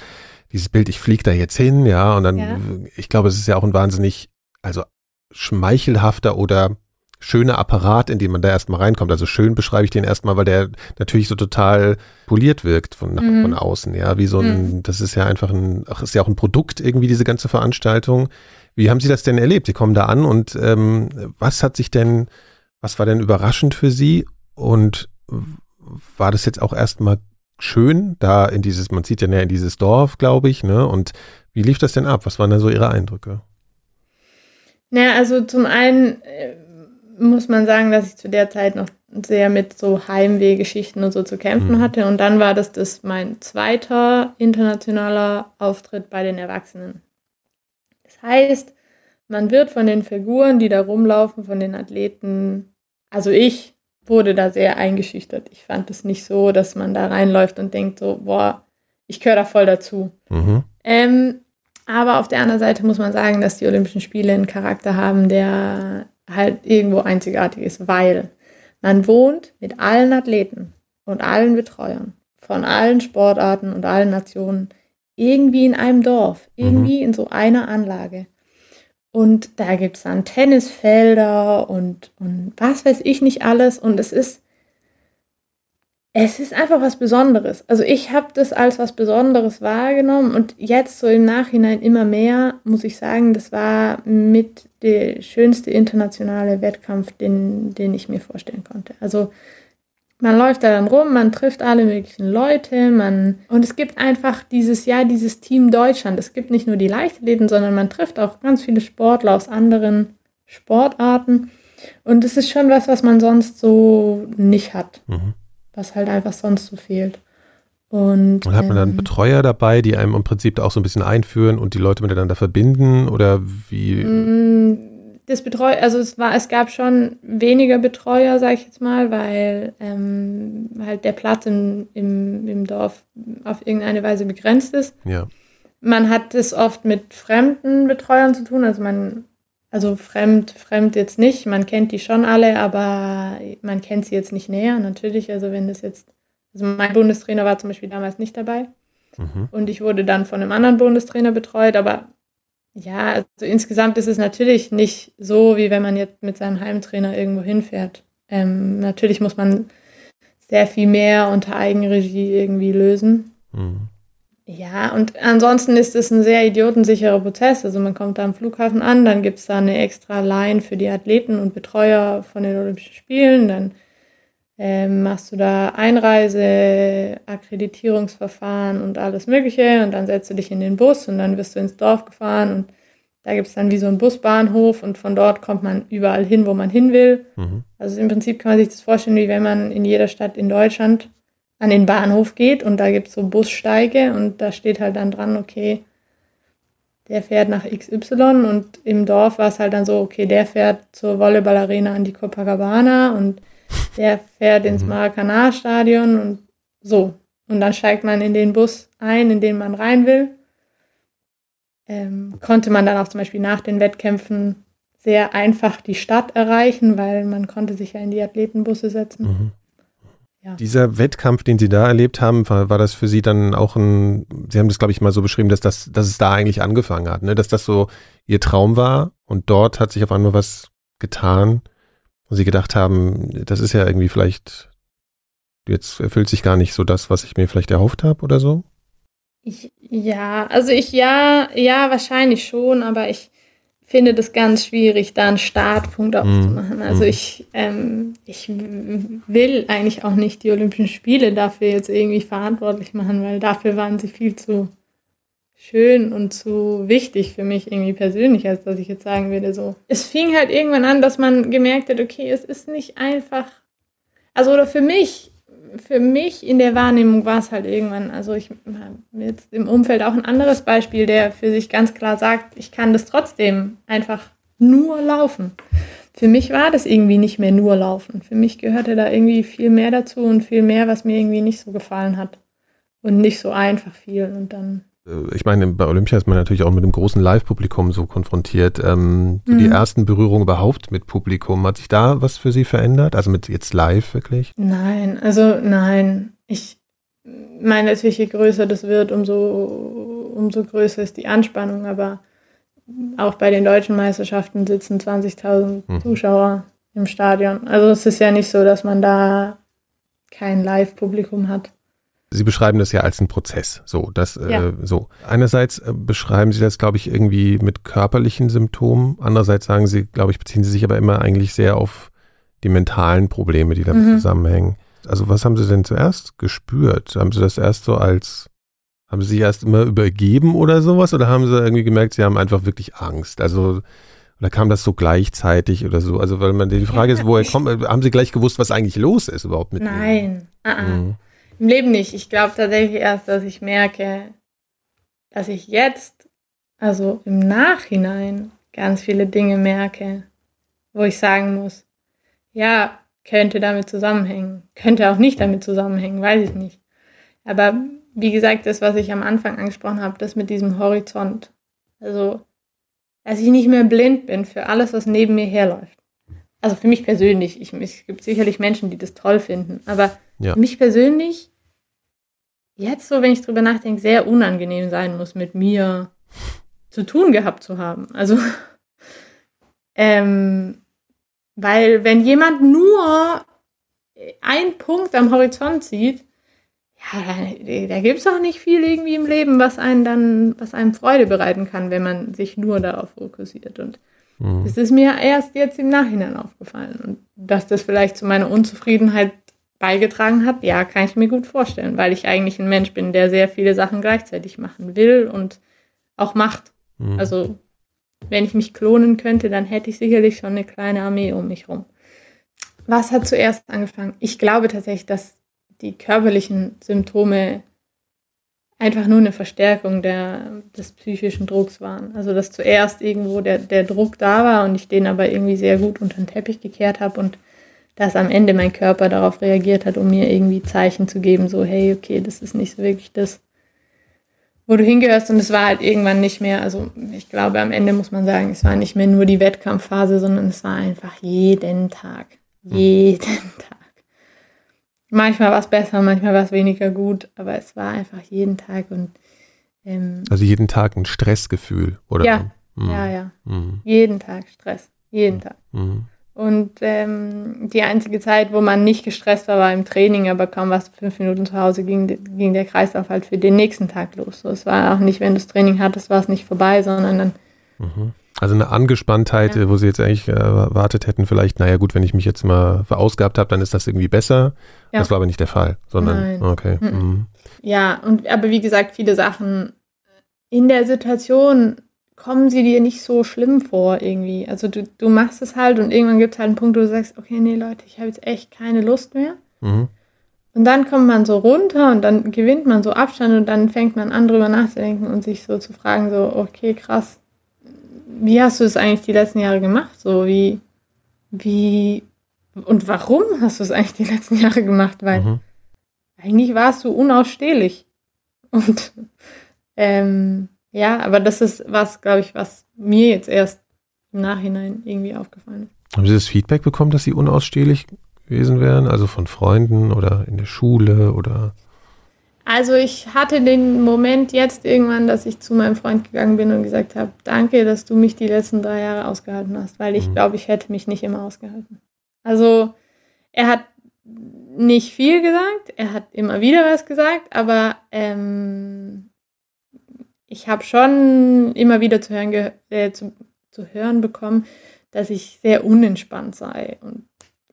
dieses Bild, ich fliege da jetzt hin, ja, und dann, ich glaube, es ist ja auch ein wahnsinnig, also schmeichelhafter oder schöner Apparat, in den man da erstmal reinkommt. Also schön beschreibe ich den erstmal, weil der natürlich so total poliert wirkt von, mhm. von außen. Ja, wie so ein, mhm. das ist ja einfach ein, ach, ist ja auch ein Produkt irgendwie, diese ganze Veranstaltung. Wie haben Sie das denn erlebt? Sie kommen da an und ähm, was hat sich denn, was war denn überraschend für Sie? Und war das jetzt auch erstmal schön, da in dieses, man zieht ja näher in dieses Dorf, glaube ich, ne? Und wie lief das denn ab? Was waren da so Ihre Eindrücke?
Naja, also zum einen äh, muss man sagen, dass ich zu der Zeit noch sehr mit so Heimwehgeschichten und so zu kämpfen mhm. hatte. Und dann war das, das mein zweiter internationaler Auftritt bei den Erwachsenen. Das heißt, man wird von den Figuren, die da rumlaufen, von den Athleten, also ich wurde da sehr eingeschüchtert. Ich fand es nicht so, dass man da reinläuft und denkt so, boah, ich gehöre da voll dazu. Mhm. Ähm, aber auf der anderen Seite muss man sagen, dass die Olympischen Spiele einen Charakter haben, der halt irgendwo einzigartig ist, weil man wohnt mit allen Athleten und allen Betreuern von allen Sportarten und allen Nationen irgendwie in einem Dorf, irgendwie mhm. in so einer Anlage. Und da gibt es dann Tennisfelder und, und was weiß ich nicht alles. Und es ist es ist einfach was Besonderes. Also ich habe das als was Besonderes wahrgenommen und jetzt so im Nachhinein immer mehr, muss ich sagen, das war mit der schönste internationale Wettkampf, den, den ich mir vorstellen konnte. Also man läuft da dann rum, man trifft alle möglichen Leute, man und es gibt einfach dieses Jahr dieses Team Deutschland. Es gibt nicht nur die Leichtathleten, sondern man trifft auch ganz viele Sportler aus anderen Sportarten und es ist schon was, was man sonst so nicht hat. Mhm was halt einfach sonst so fehlt. Und,
und hat man dann ähm, Betreuer dabei, die einem im Prinzip auch so ein bisschen einführen und die Leute miteinander verbinden oder wie?
Das Betreu also es war, es gab schon weniger Betreuer, sag ich jetzt mal, weil ähm, halt der Platz in, im, im Dorf auf irgendeine Weise begrenzt ist.
Ja.
Man hat es oft mit fremden Betreuern zu tun, also man also fremd, fremd jetzt nicht, man kennt die schon alle, aber man kennt sie jetzt nicht näher, natürlich. Also wenn das jetzt, also mein Bundestrainer war zum Beispiel damals nicht dabei mhm. und ich wurde dann von einem anderen Bundestrainer betreut, aber ja, also insgesamt ist es natürlich nicht so, wie wenn man jetzt mit seinem Heimtrainer irgendwo hinfährt. Ähm, natürlich muss man sehr viel mehr unter Eigenregie irgendwie lösen. Mhm. Ja, und ansonsten ist es ein sehr idiotensicherer Prozess. Also man kommt da am Flughafen an, dann gibt es da eine extra Line für die Athleten und Betreuer von den Olympischen Spielen. Dann ähm, machst du da Einreise, Akkreditierungsverfahren und alles Mögliche. Und dann setzt du dich in den Bus und dann wirst du ins Dorf gefahren. Und da gibt es dann wie so einen Busbahnhof und von dort kommt man überall hin, wo man hin will. Mhm. Also im Prinzip kann man sich das vorstellen, wie wenn man in jeder Stadt in Deutschland an den Bahnhof geht und da gibt es so Bussteige und da steht halt dann dran, okay, der fährt nach XY und im Dorf war es halt dann so, okay, der fährt zur Volleyballarena an die Copacabana und der fährt ins mhm. Maracanã-Stadion und so. Und dann steigt man in den Bus ein, in den man rein will. Ähm, konnte man dann auch zum Beispiel nach den Wettkämpfen sehr einfach die Stadt erreichen, weil man konnte sich ja in die Athletenbusse setzen. Mhm.
Ja. Dieser Wettkampf, den Sie da erlebt haben, war, war, das für Sie dann auch ein, Sie haben das, glaube ich, mal so beschrieben, dass, das, dass es da eigentlich angefangen hat, ne? dass das so Ihr Traum war und dort hat sich auf einmal was getan, wo Sie gedacht haben, das ist ja irgendwie vielleicht, jetzt erfüllt sich gar nicht so das, was ich mir vielleicht erhofft habe oder so?
Ich, ja, also ich, ja, ja, wahrscheinlich schon, aber ich, finde das ganz schwierig, da einen Startpunkt aufzumachen. Mm. Also ich, ähm, ich will eigentlich auch nicht die Olympischen Spiele dafür jetzt irgendwie verantwortlich machen, weil dafür waren sie viel zu schön und zu wichtig für mich irgendwie persönlich, als dass ich jetzt sagen würde, so. Es fing halt irgendwann an, dass man gemerkt hat, okay, es ist nicht einfach, also oder für mich, für mich in der Wahrnehmung war es halt irgendwann, also ich habe jetzt im Umfeld auch ein anderes Beispiel, der für sich ganz klar sagt, ich kann das trotzdem einfach nur laufen. Für mich war das irgendwie nicht mehr nur laufen. Für mich gehörte da irgendwie viel mehr dazu und viel mehr, was mir irgendwie nicht so gefallen hat. Und nicht so einfach viel. Und dann
ich meine, bei Olympia ist man natürlich auch mit einem großen Live-Publikum so konfrontiert. Ähm, mhm. Die ersten Berührungen überhaupt mit Publikum, hat sich da was für Sie verändert? Also mit jetzt live wirklich?
Nein, also nein. Ich meine natürlich, je größer das wird, umso, umso größer ist die Anspannung. Aber auch bei den deutschen Meisterschaften sitzen 20.000 mhm. Zuschauer im Stadion. Also es ist ja nicht so, dass man da kein Live-Publikum hat.
Sie beschreiben das ja als einen Prozess. So, das, äh, ja. äh, so. Einerseits äh, beschreiben Sie das, glaube ich, irgendwie mit körperlichen Symptomen. Andererseits sagen Sie, glaube ich, beziehen Sie sich aber immer eigentlich sehr auf die mentalen Probleme, die damit mhm. zusammenhängen. Also, was haben Sie denn zuerst gespürt? Haben Sie das erst so als, haben Sie sich erst immer übergeben oder sowas? Oder haben Sie irgendwie gemerkt, Sie haben einfach wirklich Angst? Also, oder kam das so gleichzeitig oder so? Also, weil man die Frage ist, woher kommt, haben Sie gleich gewusst, was eigentlich los ist überhaupt mit
Nein. Uh -uh. Mhm. Im Leben nicht. Ich glaube tatsächlich erst, dass ich merke, dass ich jetzt, also im Nachhinein, ganz viele Dinge merke, wo ich sagen muss, ja, könnte damit zusammenhängen, könnte auch nicht damit zusammenhängen, weiß ich nicht. Aber wie gesagt, das, was ich am Anfang angesprochen habe, das mit diesem Horizont. Also, dass ich nicht mehr blind bin für alles, was neben mir herläuft. Also für mich persönlich, ich, es gibt sicherlich Menschen, die das toll finden, aber ja. für mich persönlich jetzt so, wenn ich drüber nachdenke, sehr unangenehm sein muss, mit mir zu tun gehabt zu haben. Also, ähm, weil wenn jemand nur einen Punkt am Horizont sieht, ja, da, da gibt es auch nicht viel irgendwie im Leben, was einen dann, was einem Freude bereiten kann, wenn man sich nur darauf fokussiert. Und mhm. das ist mir erst jetzt im Nachhinein aufgefallen. Und dass das vielleicht zu meiner Unzufriedenheit beigetragen hat, ja, kann ich mir gut vorstellen, weil ich eigentlich ein Mensch bin, der sehr viele Sachen gleichzeitig machen will und auch macht. Mhm. Also, wenn ich mich klonen könnte, dann hätte ich sicherlich schon eine kleine Armee um mich rum. Was hat zuerst angefangen? Ich glaube tatsächlich, dass die körperlichen Symptome einfach nur eine Verstärkung der, des psychischen Drucks waren. Also dass zuerst irgendwo der, der Druck da war und ich den aber irgendwie sehr gut unter den Teppich gekehrt habe und dass am Ende mein Körper darauf reagiert hat, um mir irgendwie Zeichen zu geben, so, hey, okay, das ist nicht so wirklich das, wo du hingehörst. Und es war halt irgendwann nicht mehr, also ich glaube, am Ende muss man sagen, es war nicht mehr nur die Wettkampfphase, sondern es war einfach jeden Tag. Hm. Jeden Tag. Manchmal war es besser, manchmal war es weniger gut, aber es war einfach jeden Tag und
ähm, also jeden Tag ein Stressgefühl, oder?
Ja, mhm. ja, ja. Mhm. Jeden Tag Stress. Jeden mhm. Tag. Und ähm, die einzige Zeit, wo man nicht gestresst war, war im Training, aber kaum was fünf Minuten zu Hause ging, ging der Kreislauf halt für den nächsten Tag los. So, es war auch nicht, wenn du das Training hattest, war es nicht vorbei, sondern dann.
Mhm. Also eine Angespanntheit, ja. wo sie jetzt eigentlich äh, erwartet hätten, vielleicht, naja gut, wenn ich mich jetzt mal verausgabt habe, dann ist das irgendwie besser. Ja. Das war aber nicht der Fall, sondern Nein. okay. Mhm.
Mhm. Ja, und aber wie gesagt, viele Sachen in der Situation kommen sie dir nicht so schlimm vor irgendwie. Also du, du machst es halt und irgendwann gibt es halt einen Punkt, wo du sagst, okay, nee Leute, ich habe jetzt echt keine Lust mehr. Mhm. Und dann kommt man so runter und dann gewinnt man so Abstand und dann fängt man an, drüber nachzudenken und sich so zu fragen, so, okay, krass, wie hast du es eigentlich die letzten Jahre gemacht? So, wie, wie, und warum hast du es eigentlich die letzten Jahre gemacht? Weil mhm. eigentlich warst du unausstehlich. Und ähm, ja, aber das ist was, glaube ich, was mir jetzt erst im Nachhinein irgendwie aufgefallen ist.
Haben Sie das Feedback bekommen, dass Sie unausstehlich gewesen wären? Also von Freunden oder in der Schule oder?
Also ich hatte den Moment jetzt irgendwann, dass ich zu meinem Freund gegangen bin und gesagt habe, danke, dass du mich die letzten drei Jahre ausgehalten hast, weil ich mhm. glaube, ich hätte mich nicht immer ausgehalten. Also er hat nicht viel gesagt, er hat immer wieder was gesagt, aber ähm, ich habe schon immer wieder zu hören, äh, zu, zu hören bekommen, dass ich sehr unentspannt sei und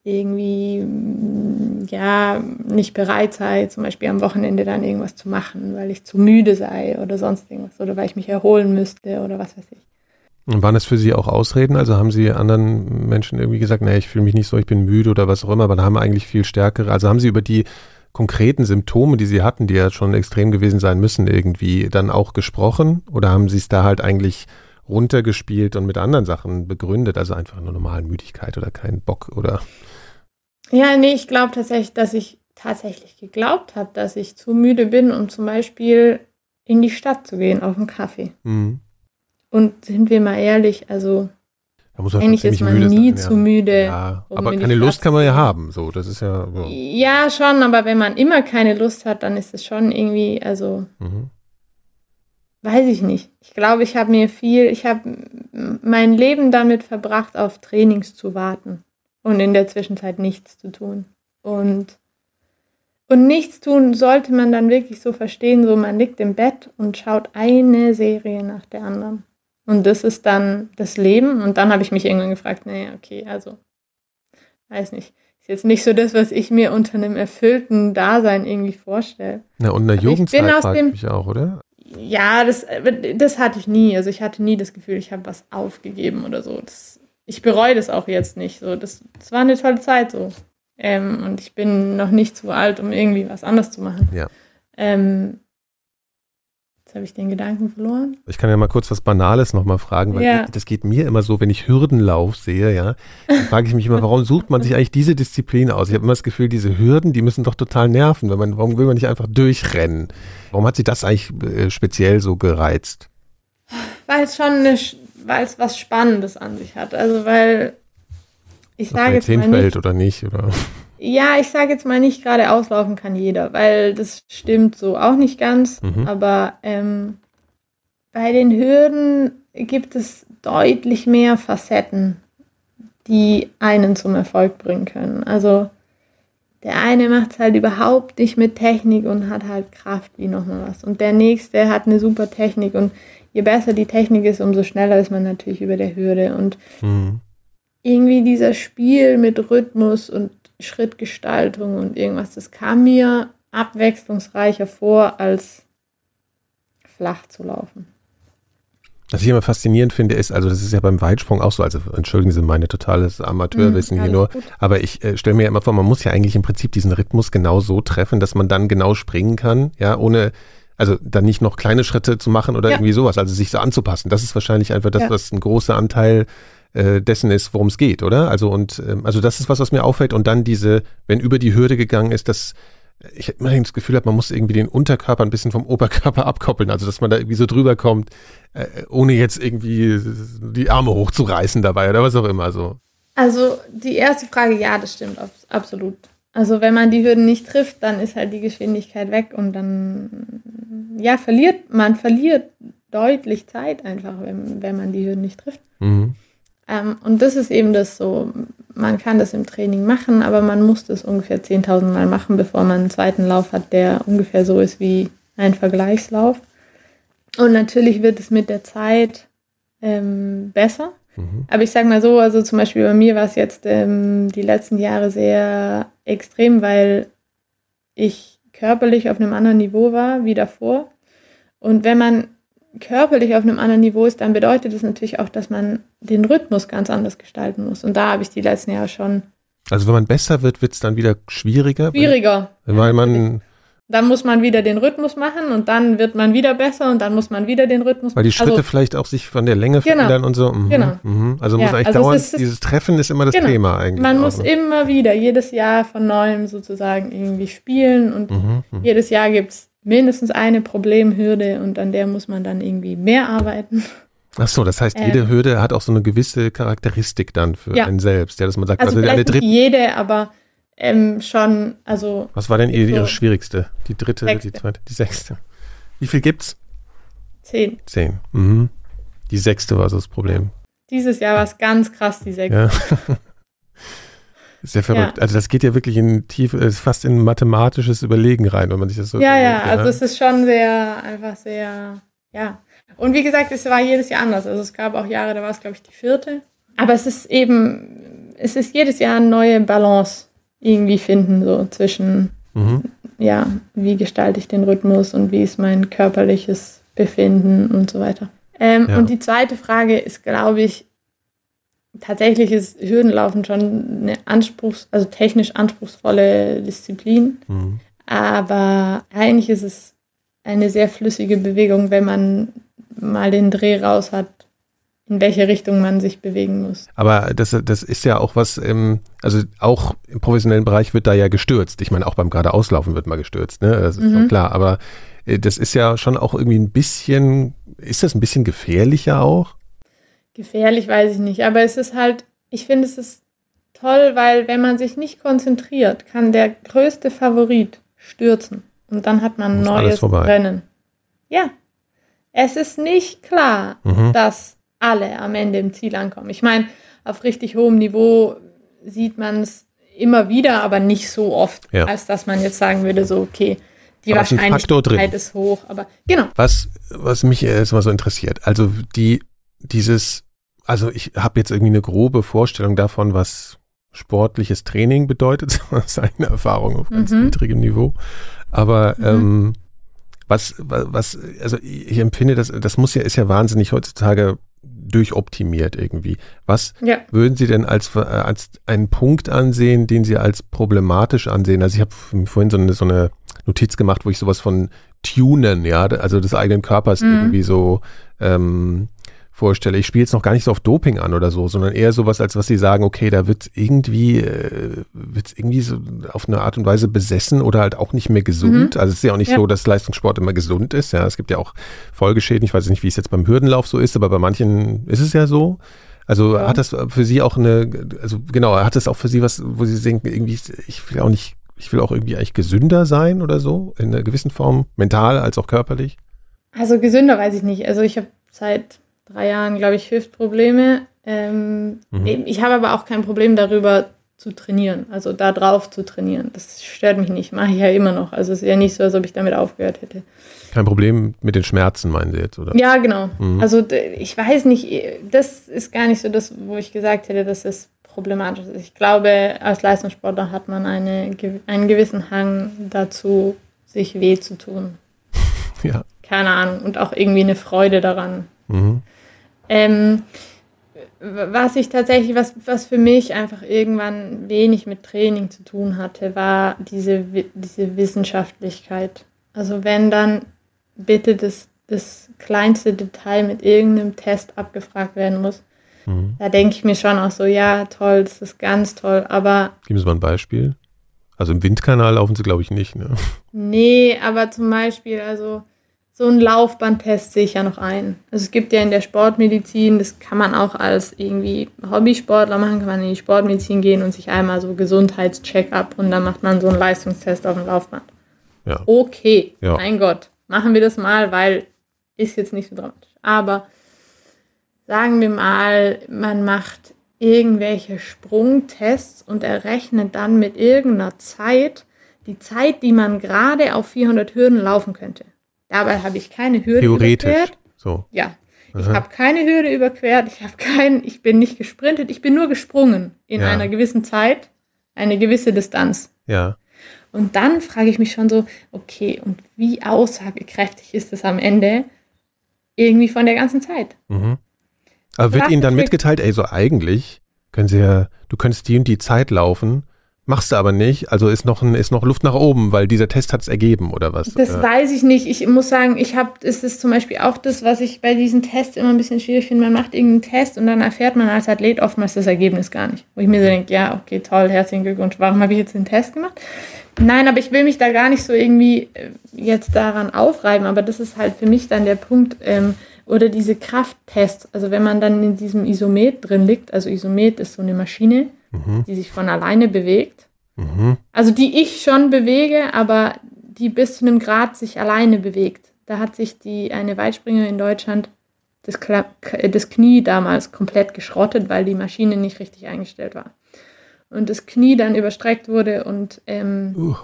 irgendwie mm, ja nicht bereit sei, zum Beispiel am Wochenende dann irgendwas zu machen, weil ich zu müde sei oder sonst irgendwas oder weil ich mich erholen müsste oder was weiß ich.
Und waren das für Sie auch Ausreden? Also haben Sie anderen Menschen irgendwie gesagt, nee, ich fühle mich nicht so, ich bin müde oder was auch immer, aber da haben eigentlich viel stärkere, also haben Sie über die konkreten Symptome, die Sie hatten, die ja schon extrem gewesen sein müssen, irgendwie dann auch gesprochen? Oder haben Sie es da halt eigentlich runtergespielt und mit anderen Sachen begründet, also einfach nur normalen Müdigkeit oder keinen Bock oder?
Ja, nee, ich glaube tatsächlich, dass ich tatsächlich geglaubt habe, dass ich zu müde bin, um zum Beispiel in die Stadt zu gehen auf einen Kaffee. Mhm. Und sind wir mal ehrlich, also eigentlich ist man nie sein, zu ja. müde.
Ja, aber keine Lust kann man ja haben, so, das ist ja.
So. Ja, schon, aber wenn man immer keine Lust hat, dann ist es schon irgendwie, also. Mhm. Weiß ich nicht. Ich glaube, ich habe mir viel, ich habe mein Leben damit verbracht, auf Trainings zu warten und in der Zwischenzeit nichts zu tun. Und, und nichts tun sollte man dann wirklich so verstehen, so man liegt im Bett und schaut eine Serie nach der anderen. Und das ist dann das Leben. Und dann habe ich mich irgendwann gefragt, naja, okay, also, weiß nicht. Ist jetzt nicht so das, was ich mir unter einem erfüllten Dasein irgendwie vorstelle.
Na, und in der Jugendzeit frage ich mich auch, oder?
Ja, das, das hatte ich nie. Also ich hatte nie das Gefühl, ich habe was aufgegeben oder so. Das, ich bereue das auch jetzt nicht. So, das, das war eine tolle Zeit so. Ähm, und ich bin noch nicht zu alt, um irgendwie was anderes zu machen.
Ja.
Ähm, Jetzt habe ich den Gedanken verloren.
Ich kann ja mal kurz was Banales nochmal fragen, weil ja. das geht mir immer so, wenn ich Hürdenlauf sehe, ja, dann frage ich mich immer, warum sucht man sich eigentlich diese Disziplin aus? Ich habe immer das Gefühl, diese Hürden, die müssen doch total nerven. Wenn man, warum will man nicht einfach durchrennen? Warum hat sie das eigentlich äh, speziell so gereizt?
Weil es schon eine, weil es was Spannendes an sich hat. Also weil ich sage jetzt mal nicht,
oder nicht oder
ja, ich sage jetzt mal nicht gerade auslaufen kann jeder, weil das stimmt so auch nicht ganz. Mhm. Aber ähm, bei den Hürden gibt es deutlich mehr Facetten, die einen zum Erfolg bringen können. Also der eine macht es halt überhaupt nicht mit Technik und hat halt Kraft wie nochmal was. Und der nächste hat eine super Technik und je besser die Technik ist, umso schneller ist man natürlich über der Hürde. Und mhm. irgendwie dieser Spiel mit Rhythmus und Schrittgestaltung und irgendwas, das kam mir abwechslungsreicher vor, als flach zu laufen.
Was ich immer faszinierend finde, ist, also das ist ja beim Weitsprung auch so, also entschuldigen Sie meine totales Amateurwissen mhm, hier nur, gut. aber ich äh, stelle mir ja immer vor, man muss ja eigentlich im Prinzip diesen Rhythmus genau so treffen, dass man dann genau springen kann, ja, ohne, also dann nicht noch kleine Schritte zu machen oder ja. irgendwie sowas, also sich so anzupassen. Das ist wahrscheinlich einfach das, ja. was ein großer Anteil äh, dessen ist, worum es geht, oder? Also und ähm, also das ist was, was mir auffällt. Und dann diese, wenn über die Hürde gegangen ist, dass ich immer das Gefühl habe, man muss irgendwie den Unterkörper ein bisschen vom Oberkörper abkoppeln, also dass man da irgendwie so drüber kommt, äh, ohne jetzt irgendwie die Arme hochzureißen dabei oder was auch immer so.
Also die erste Frage, ja, das stimmt absolut. Also wenn man die Hürden nicht trifft, dann ist halt die Geschwindigkeit weg und dann ja verliert man verliert deutlich Zeit einfach, wenn, wenn man die Hürden nicht trifft. Mhm. Ähm, und das ist eben das so, man kann das im Training machen, aber man muss das ungefähr 10.000 Mal machen, bevor man einen zweiten Lauf hat, der ungefähr so ist wie ein Vergleichslauf. Und natürlich wird es mit der Zeit ähm, besser. Mhm. Aber ich sage mal so, also zum Beispiel bei mir war es jetzt ähm, die letzten Jahre sehr extrem, weil ich körperlich auf einem anderen Niveau war wie davor. Und wenn man körperlich auf einem anderen Niveau ist, dann bedeutet das natürlich auch, dass man den Rhythmus ganz anders gestalten muss. Und da habe ich die letzten Jahre schon.
Also wenn man besser wird, wird es dann wieder schwieriger?
Schwieriger.
Weil, weil man.
Dann muss man wieder den Rhythmus machen und dann wird man wieder besser und dann muss man wieder den Rhythmus
machen. Weil die Schritte also, vielleicht auch sich von der Länge genau, verändern und so. Mhm, genau. Mhm. Also ja, muss eigentlich also dauernd, ist, dieses Treffen ist immer das genau. Thema eigentlich.
Man muss ne? immer wieder, jedes Jahr von neuem sozusagen irgendwie spielen und mhm, mhm. jedes Jahr gibt es mindestens eine Problemhürde und an der muss man dann irgendwie mehr arbeiten.
Ach so, das heißt, jede ähm, Hürde hat auch so eine gewisse Charakteristik dann für ja. einen selbst, ja, dass man sagt,
also, also eine dritte. Jede, aber ähm, schon, also.
Was war denn ihre, so ihre schwierigste? Die dritte, sechste. die zweite, die sechste. Wie viel gibt's?
Zehn.
Zehn. Mhm. Die sechste war so das Problem.
Dieses Jahr war es ganz krass, die sechste. Ja.
Sehr verrückt. Ja. Also das geht ja wirklich in tief, äh, fast in mathematisches Überlegen rein, wenn man sich das so.
Ja, ja, also es ist schon sehr, einfach sehr, ja. Und wie gesagt, es war jedes Jahr anders. Also es gab auch Jahre, da war es, glaube ich, die vierte. Aber es ist eben, es ist jedes Jahr eine neue Balance irgendwie finden, so zwischen, mhm. ja, wie gestalte ich den Rhythmus und wie ist mein körperliches Befinden und so weiter. Ähm, ja. Und die zweite Frage ist, glaube ich, tatsächlich ist Hürdenlaufen schon eine anspruchs-, also technisch anspruchsvolle Disziplin. Mhm. Aber eigentlich ist es eine sehr flüssige Bewegung, wenn man mal den Dreh raus hat, in welche Richtung man sich bewegen muss.
Aber das, das ist ja auch was, ähm, also auch im professionellen Bereich wird da ja gestürzt. Ich meine, auch beim geradeauslaufen wird mal gestürzt, ne? Das ist mhm. schon klar. Aber äh, das ist ja schon auch irgendwie ein bisschen, ist das ein bisschen gefährlicher auch?
Gefährlich weiß ich nicht, aber es ist halt, ich finde es ist toll, weil wenn man sich nicht konzentriert, kann der größte Favorit stürzen und dann hat man ein neues Rennen. Ja, es ist nicht klar, mhm. dass alle am Ende im Ziel ankommen. Ich meine, auf richtig hohem Niveau sieht man es immer wieder, aber nicht so oft, ja. als dass man jetzt sagen würde, so, okay, die aber Wahrscheinlichkeit ist hoch, aber genau.
Was, was mich jetzt mal so interessiert, also die, dieses also ich habe jetzt irgendwie eine grobe Vorstellung davon, was sportliches Training bedeutet, seine Erfahrung auf ganz mhm. niedrigem Niveau. Aber mhm. ähm, was, was, also ich empfinde, das, das muss ja, ist ja wahnsinnig heutzutage durchoptimiert irgendwie. Was ja. würden Sie denn als, als einen Punkt ansehen, den Sie als problematisch ansehen? Also ich habe vorhin so eine, so eine Notiz gemacht, wo ich sowas von Tunen, ja, also des eigenen Körpers mhm. irgendwie so ähm, vorstelle. Ich spiele jetzt noch gar nicht so auf Doping an oder so, sondern eher sowas, als was sie sagen, okay, da wird irgendwie, äh, wird irgendwie so auf eine Art und Weise besessen oder halt auch nicht mehr gesund. Mhm. Also es ist ja auch nicht ja. so, dass Leistungssport immer gesund ist. Ja, es gibt ja auch Folgeschäden. Ich weiß nicht, wie es jetzt beim Hürdenlauf so ist, aber bei manchen ist es ja so. Also ja. hat das für Sie auch eine, also genau, hat das auch für Sie was, wo Sie denken, irgendwie, ich will auch nicht, ich will auch irgendwie eigentlich gesünder sein oder so, in einer gewissen Form, mental als auch körperlich?
Also gesünder weiß ich nicht. Also ich habe seit drei Jahren, glaube ich, Hüftprobleme. Ähm, mhm. Ich habe aber auch kein Problem darüber zu trainieren, also da drauf zu trainieren. Das stört mich nicht, mache ich ja immer noch. Also es ist ja nicht so, als ob ich damit aufgehört hätte.
Kein Problem mit den Schmerzen, meinen Sie jetzt, oder?
Ja, genau. Mhm. Also ich weiß nicht, das ist gar nicht so das, wo ich gesagt hätte, dass es problematisch ist. Ich glaube, als Leistungssportler hat man eine, einen gewissen Hang dazu, sich weh zu tun. ja. Keine Ahnung. Und auch irgendwie eine Freude daran. Mhm. Ähm, was ich tatsächlich, was, was für mich einfach irgendwann wenig mit Training zu tun hatte, war diese, diese Wissenschaftlichkeit. Also wenn dann bitte das, das kleinste Detail mit irgendeinem Test abgefragt werden muss, mhm. da denke ich mir schon auch so, ja, toll, das ist ganz toll, aber...
Geben Sie mal ein Beispiel. Also im Windkanal laufen Sie, glaube ich, nicht, ne?
Nee, aber zum Beispiel, also so ein Laufbandtest sehe ich ja noch ein. Also es gibt ja in der Sportmedizin, das kann man auch als irgendwie Hobbysportler machen, kann man in die Sportmedizin gehen und sich einmal so Gesundheitscheck-up und dann macht man so einen Leistungstest auf dem Laufband. Ja. Okay, ja. mein Gott, machen wir das mal, weil ist jetzt nicht so dramatisch. Aber sagen wir mal, man macht irgendwelche Sprungtests und errechnet dann mit irgendeiner Zeit die Zeit, die man gerade auf 400 Hürden laufen könnte. Dabei habe ich keine Hürde
Theoretisch. überquert. So.
Ja. Ich habe keine Hürde überquert, ich habe kein, ich bin nicht gesprintet, ich bin nur gesprungen in ja. einer gewissen Zeit, eine gewisse Distanz.
Ja.
Und dann frage ich mich schon so, okay, und wie aussagekräftig ist es am Ende irgendwie von der ganzen Zeit?
Mhm. Aber wird Ihnen dann mitgeteilt, ey, so eigentlich können Sie ja, du könntest die und die Zeit laufen Machst du aber nicht, also ist noch, ein, ist noch Luft nach oben, weil dieser Test hat es ergeben oder was?
Das ja. weiß ich nicht. Ich muss sagen, ich habe, ist es zum Beispiel auch das, was ich bei diesen Tests immer ein bisschen schwierig finde. Man macht irgendeinen Test und dann erfährt man als Athlet oftmals das Ergebnis gar nicht. Wo ich mir so denke, ja, okay, toll, herzlichen Glückwunsch. Warum habe ich jetzt den Test gemacht? Nein, aber ich will mich da gar nicht so irgendwie äh, jetzt daran aufreiben. Aber das ist halt für mich dann der Punkt. Ähm, oder diese Krafttests. Also wenn man dann in diesem Isomet drin liegt, also Isomet ist so eine Maschine, mhm. die sich von alleine bewegt. Mhm. Also die ich schon bewege, aber die bis zu einem Grad sich alleine bewegt. Da hat sich die eine Weitspringer in Deutschland das, das Knie damals komplett geschrottet, weil die Maschine nicht richtig eingestellt war. Und das Knie dann überstreckt wurde und ähm, uh.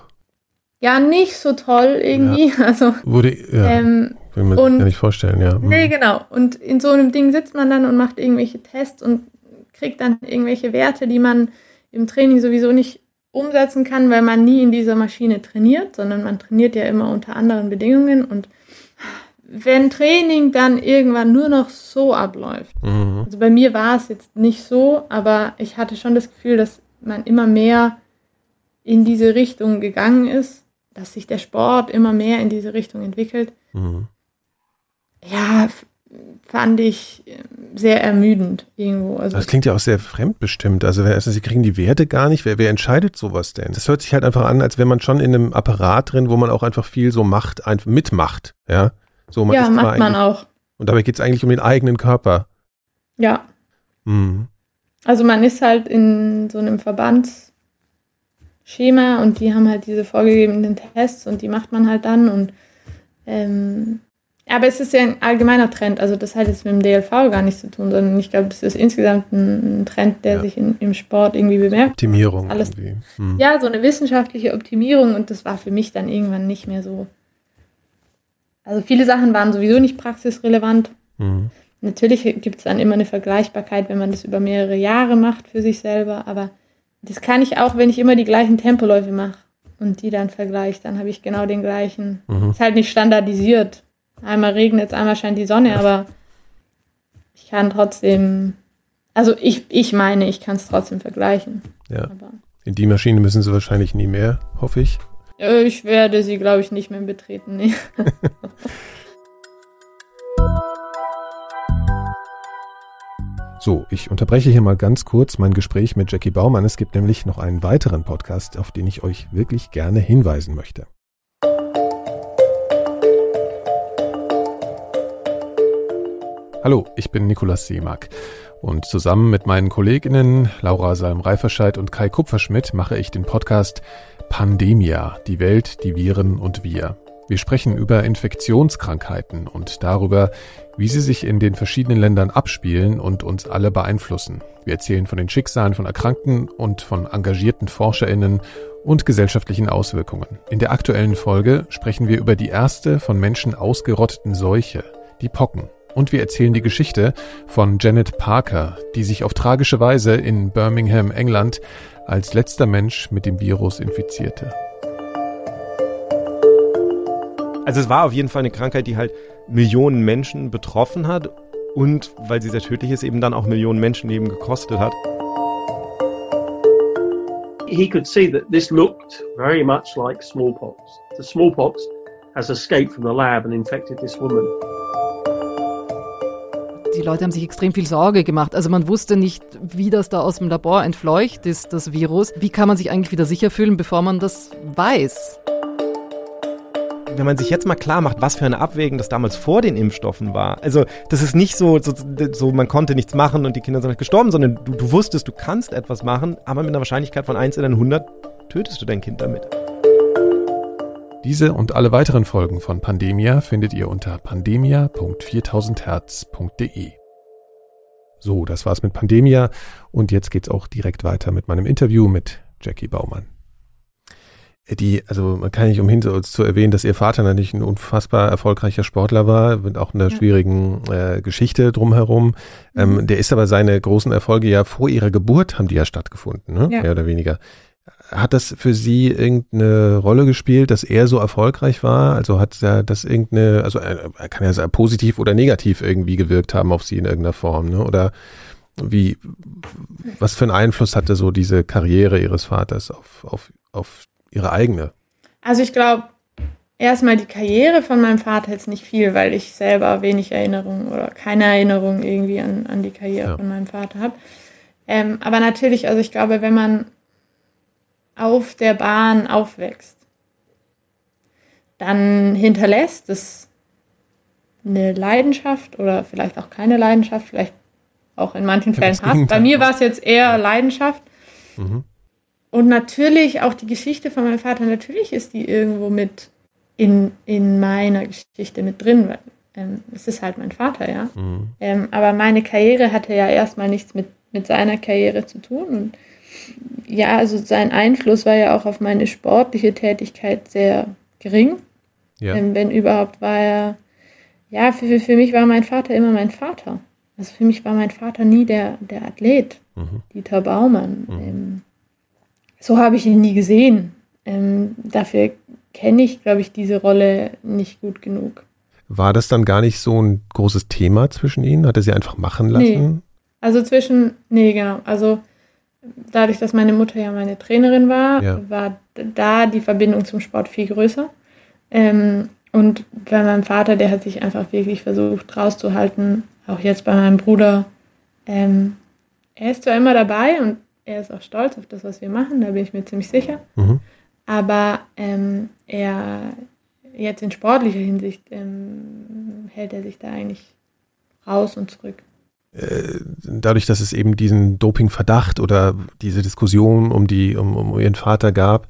ja, nicht so toll irgendwie. Ja. Also
wurde ja. Ähm, Will mir und, gar nicht vorstellen, ja.
Nee, genau. Und in so einem Ding sitzt man dann und macht irgendwelche Tests und kriegt dann irgendwelche Werte, die man im Training sowieso nicht umsetzen kann, weil man nie in dieser Maschine trainiert, sondern man trainiert ja immer unter anderen Bedingungen und wenn Training dann irgendwann nur noch so abläuft. Mhm. Also bei mir war es jetzt nicht so, aber ich hatte schon das Gefühl, dass man immer mehr in diese Richtung gegangen ist, dass sich der Sport immer mehr in diese Richtung entwickelt. Mhm. Ja, fand ich äh, sehr ermüdend irgendwo.
Also das klingt ja auch sehr fremdbestimmt. Also, also sie kriegen die Werte gar nicht. Wer, wer entscheidet sowas denn? Das hört sich halt einfach an, als wenn man schon in einem Apparat drin, wo man auch einfach viel so macht, einfach mitmacht. Ja, so,
man ja macht man auch.
Und dabei geht es eigentlich um den eigenen Körper.
Ja. Mhm. Also man ist halt in so einem Verbandsschema und die haben halt diese vorgegebenen Tests und die macht man halt dann und ähm, aber es ist ja ein allgemeiner Trend, also das hat jetzt mit dem DLV gar nichts zu tun, sondern ich glaube, das ist insgesamt ein Trend, der ja. sich in, im Sport irgendwie bemerkt.
Optimierung.
Alles, hm. Ja, so eine wissenschaftliche Optimierung und das war für mich dann irgendwann nicht mehr so. Also viele Sachen waren sowieso nicht praxisrelevant. Mhm. Natürlich gibt es dann immer eine Vergleichbarkeit, wenn man das über mehrere Jahre macht für sich selber, aber das kann ich auch, wenn ich immer die gleichen Tempoläufe mache und die dann vergleiche, dann habe ich genau den gleichen. Mhm. Ist halt nicht standardisiert. Einmal regnet es, einmal scheint die Sonne, aber ich kann trotzdem, also ich, ich meine, ich kann es trotzdem vergleichen.
Ja. Aber In die Maschine müssen sie wahrscheinlich nie mehr, hoffe ich.
Ich werde sie, glaube ich, nicht mehr betreten. Nee.
So, ich unterbreche hier mal ganz kurz mein Gespräch mit Jackie Baumann. Es gibt nämlich noch einen weiteren Podcast, auf den ich euch wirklich gerne hinweisen möchte. Hallo, ich bin Nikolaus Seemack und zusammen mit meinen Kolleginnen Laura Salm-Reiferscheid und Kai Kupferschmidt mache ich den Podcast Pandemia, die Welt, die Viren und wir. Wir sprechen über Infektionskrankheiten und darüber, wie sie sich in den verschiedenen Ländern abspielen und uns alle beeinflussen. Wir erzählen von den Schicksalen von Erkrankten und von engagierten Forscherinnen und gesellschaftlichen Auswirkungen. In der aktuellen Folge sprechen wir über die erste von Menschen ausgerotteten Seuche, die Pocken. Und wir erzählen die Geschichte von Janet Parker, die sich auf tragische Weise in Birmingham, England, als letzter Mensch mit dem Virus infizierte.
Also es war auf jeden Fall eine Krankheit, die halt Millionen Menschen betroffen hat und weil sie sehr tödlich ist, eben dann auch Millionen Menschenleben gekostet hat.
He could see that this looked very much like smallpox. The smallpox has escaped from the lab and infected this woman
Leute haben sich extrem viel Sorge gemacht. Also man wusste nicht, wie das da aus dem Labor entfleucht ist, das Virus. Wie kann man sich eigentlich wieder sicher fühlen, bevor man das weiß?
wenn man sich jetzt mal klar macht, was für eine Abwägung das damals vor den Impfstoffen war. Also das ist nicht so, so, so man konnte nichts machen und die Kinder sind nicht gestorben, sondern du, du wusstest, du kannst etwas machen, aber mit einer Wahrscheinlichkeit von 1 in 100 tötest du dein Kind damit.
Diese und alle weiteren Folgen von Pandemia findet ihr unter pandemia.4000herz.de. So, das war's mit Pandemia und jetzt geht's auch direkt weiter mit meinem Interview mit Jackie Baumann. Die, also man kann nicht umhin zu erwähnen, dass ihr Vater natürlich ein unfassbar erfolgreicher Sportler war, mit auch einer ja. schwierigen äh, Geschichte drumherum. Ähm, mhm. der ist aber seine großen Erfolge ja vor ihrer Geburt haben die ja stattgefunden, ne? Ja. mehr oder weniger. Hat das für Sie irgendeine Rolle gespielt, dass er so erfolgreich war? Also hat er das irgendeine, also er kann ja sehr positiv oder negativ irgendwie gewirkt haben auf Sie in irgendeiner Form, ne? Oder wie, was für einen Einfluss hatte so diese Karriere Ihres Vaters auf, auf, auf Ihre eigene?
Also ich glaube, erstmal die Karriere von meinem Vater jetzt nicht viel, weil ich selber wenig Erinnerung oder keine Erinnerung irgendwie an, an die Karriere ja. von meinem Vater habe. Ähm, aber natürlich, also ich glaube, wenn man auf der Bahn aufwächst, dann hinterlässt es eine Leidenschaft oder vielleicht auch keine Leidenschaft, vielleicht auch in manchen Fällen Hass. Bei mir war es jetzt eher Leidenschaft. Mhm. Und natürlich auch die Geschichte von meinem Vater, natürlich ist die irgendwo mit in, in meiner Geschichte mit drin, weil ähm, es ist halt mein Vater, ja. Mhm. Ähm, aber meine Karriere hatte ja erstmal nichts mit, mit seiner Karriere zu tun. Und ja, also sein Einfluss war ja auch auf meine sportliche Tätigkeit sehr gering. Ja. Ähm, wenn überhaupt war er, ja, für, für mich war mein Vater immer mein Vater. Also für mich war mein Vater nie der, der Athlet, mhm. Dieter Baumann. Mhm. Ähm, so habe ich ihn nie gesehen. Ähm, dafür kenne ich, glaube ich, diese Rolle nicht gut genug.
War das dann gar nicht so ein großes Thema zwischen ihnen? Hat er sie einfach machen lassen?
Nee. Also zwischen, nee, genau. Also dadurch, dass meine Mutter ja meine Trainerin war, ja. war da die Verbindung zum Sport viel größer. Ähm, und bei meinem Vater, der hat sich einfach wirklich versucht rauszuhalten, auch jetzt bei meinem Bruder. Ähm, er ist zwar immer dabei und er ist auch stolz auf das, was wir machen, da bin ich mir ziemlich sicher. Mhm. Aber ähm, er jetzt in sportlicher Hinsicht ähm, hält er sich da eigentlich raus und zurück.
Äh, dadurch, dass es eben diesen Dopingverdacht oder diese Diskussion um die um, um ihren Vater gab,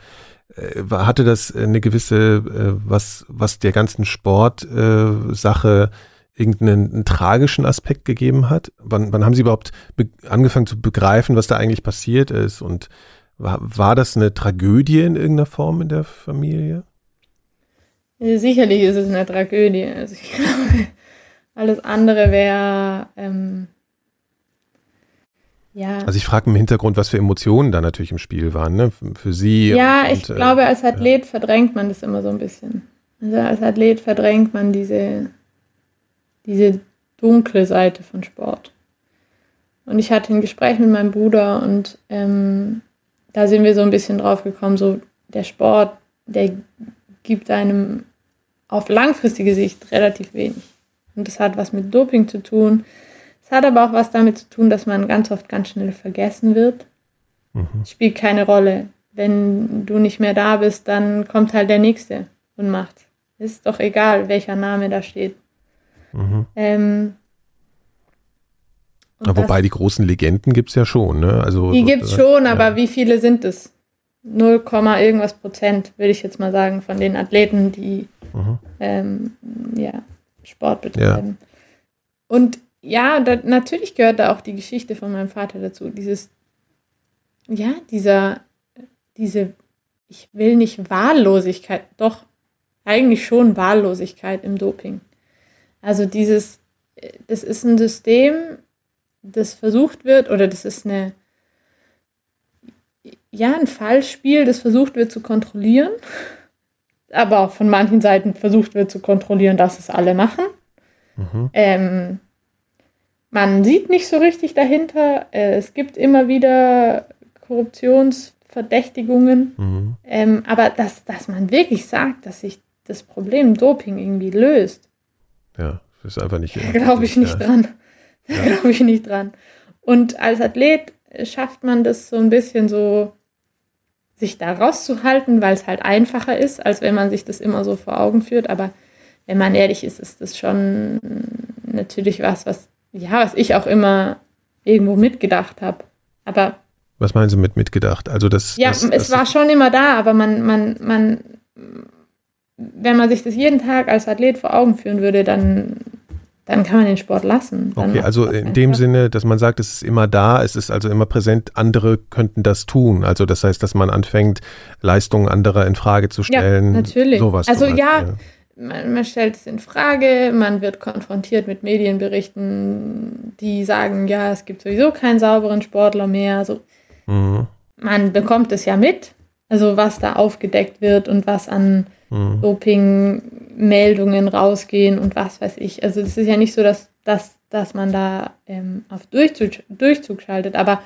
äh, hatte das eine gewisse äh, was was der ganzen Sportsache irgendeinen tragischen Aspekt gegeben hat? Wann, wann haben Sie überhaupt angefangen zu begreifen, was da eigentlich passiert ist? Und war, war das eine Tragödie in irgendeiner Form in der Familie?
Sicherlich ist es eine Tragödie. Also ich glaube, alles andere wäre ähm, ja.
Also ich frage im Hintergrund, was für Emotionen da natürlich im Spiel waren, ne? Für Sie.
Ja, und, ich und, äh, glaube, als Athlet ja. verdrängt man das immer so ein bisschen. Also als Athlet verdrängt man diese, diese dunkle Seite von Sport. Und ich hatte ein Gespräch mit meinem Bruder und ähm, da sind wir so ein bisschen drauf gekommen, so der Sport, der gibt einem auf langfristige Sicht relativ wenig. Und das hat was mit Doping zu tun. Es hat aber auch was damit zu tun, dass man ganz oft ganz schnell vergessen wird. Mhm. Spielt keine Rolle. Wenn du nicht mehr da bist, dann kommt halt der Nächste und macht. Ist doch egal, welcher Name da steht. Mhm. Ähm,
wobei die großen Legenden gibt es ja schon, ne? Also,
die gibt es schon, aber ja. wie viele sind es? 0, irgendwas Prozent, würde ich jetzt mal sagen, von den Athleten, die mhm. ähm, ja, Sport betreiben. Ja. Und ja, da, natürlich gehört da auch die Geschichte von meinem Vater dazu. Dieses, ja, dieser, diese, ich will nicht Wahllosigkeit, doch eigentlich schon Wahllosigkeit im Doping. Also dieses, das ist ein System, das versucht wird, oder das ist eine, ja, ein Fallspiel, das versucht wird zu kontrollieren, aber auch von manchen Seiten versucht wird zu kontrollieren, dass es alle machen. Mhm. Ähm, man sieht nicht so richtig dahinter. Äh, es gibt immer wieder Korruptionsverdächtigungen, mhm. ähm, aber dass, dass man wirklich sagt, dass sich das Problem Doping irgendwie löst.
Ja, ist einfach nicht.
Da glaube ich nicht ja. dran. Da ja. glaube ich nicht dran. Und als Athlet schafft man das so ein bisschen so sich da rauszuhalten, weil es halt einfacher ist, als wenn man sich das immer so vor Augen führt. Aber wenn man ehrlich ist, ist das schon natürlich was, was, ja, was ich auch immer irgendwo mitgedacht habe. Aber.
Was meinen Sie mit mitgedacht? Also das.
Ja,
das,
es
das
war schon immer da, aber man, man, man, wenn man sich das jeden Tag als Athlet vor Augen führen würde, dann dann kann man den Sport lassen.
Dann okay, also in dem Sinne, dass man sagt, es ist immer da, es ist also immer präsent, andere könnten das tun. Also das heißt, dass man anfängt, Leistungen anderer in Frage zu stellen.
Ja, natürlich. Sowas also ja, ja. Man, man, stellt es in Frage, man wird konfrontiert mit Medienberichten, die sagen, ja, es gibt sowieso keinen sauberen Sportler mehr. Also, mhm. Man bekommt es ja mit, also was da aufgedeckt wird und was an mhm. Doping-Meldungen rausgehen und was weiß ich. Also es ist ja nicht so, dass, dass, dass man da ähm, auf Durchzug, Durchzug schaltet, aber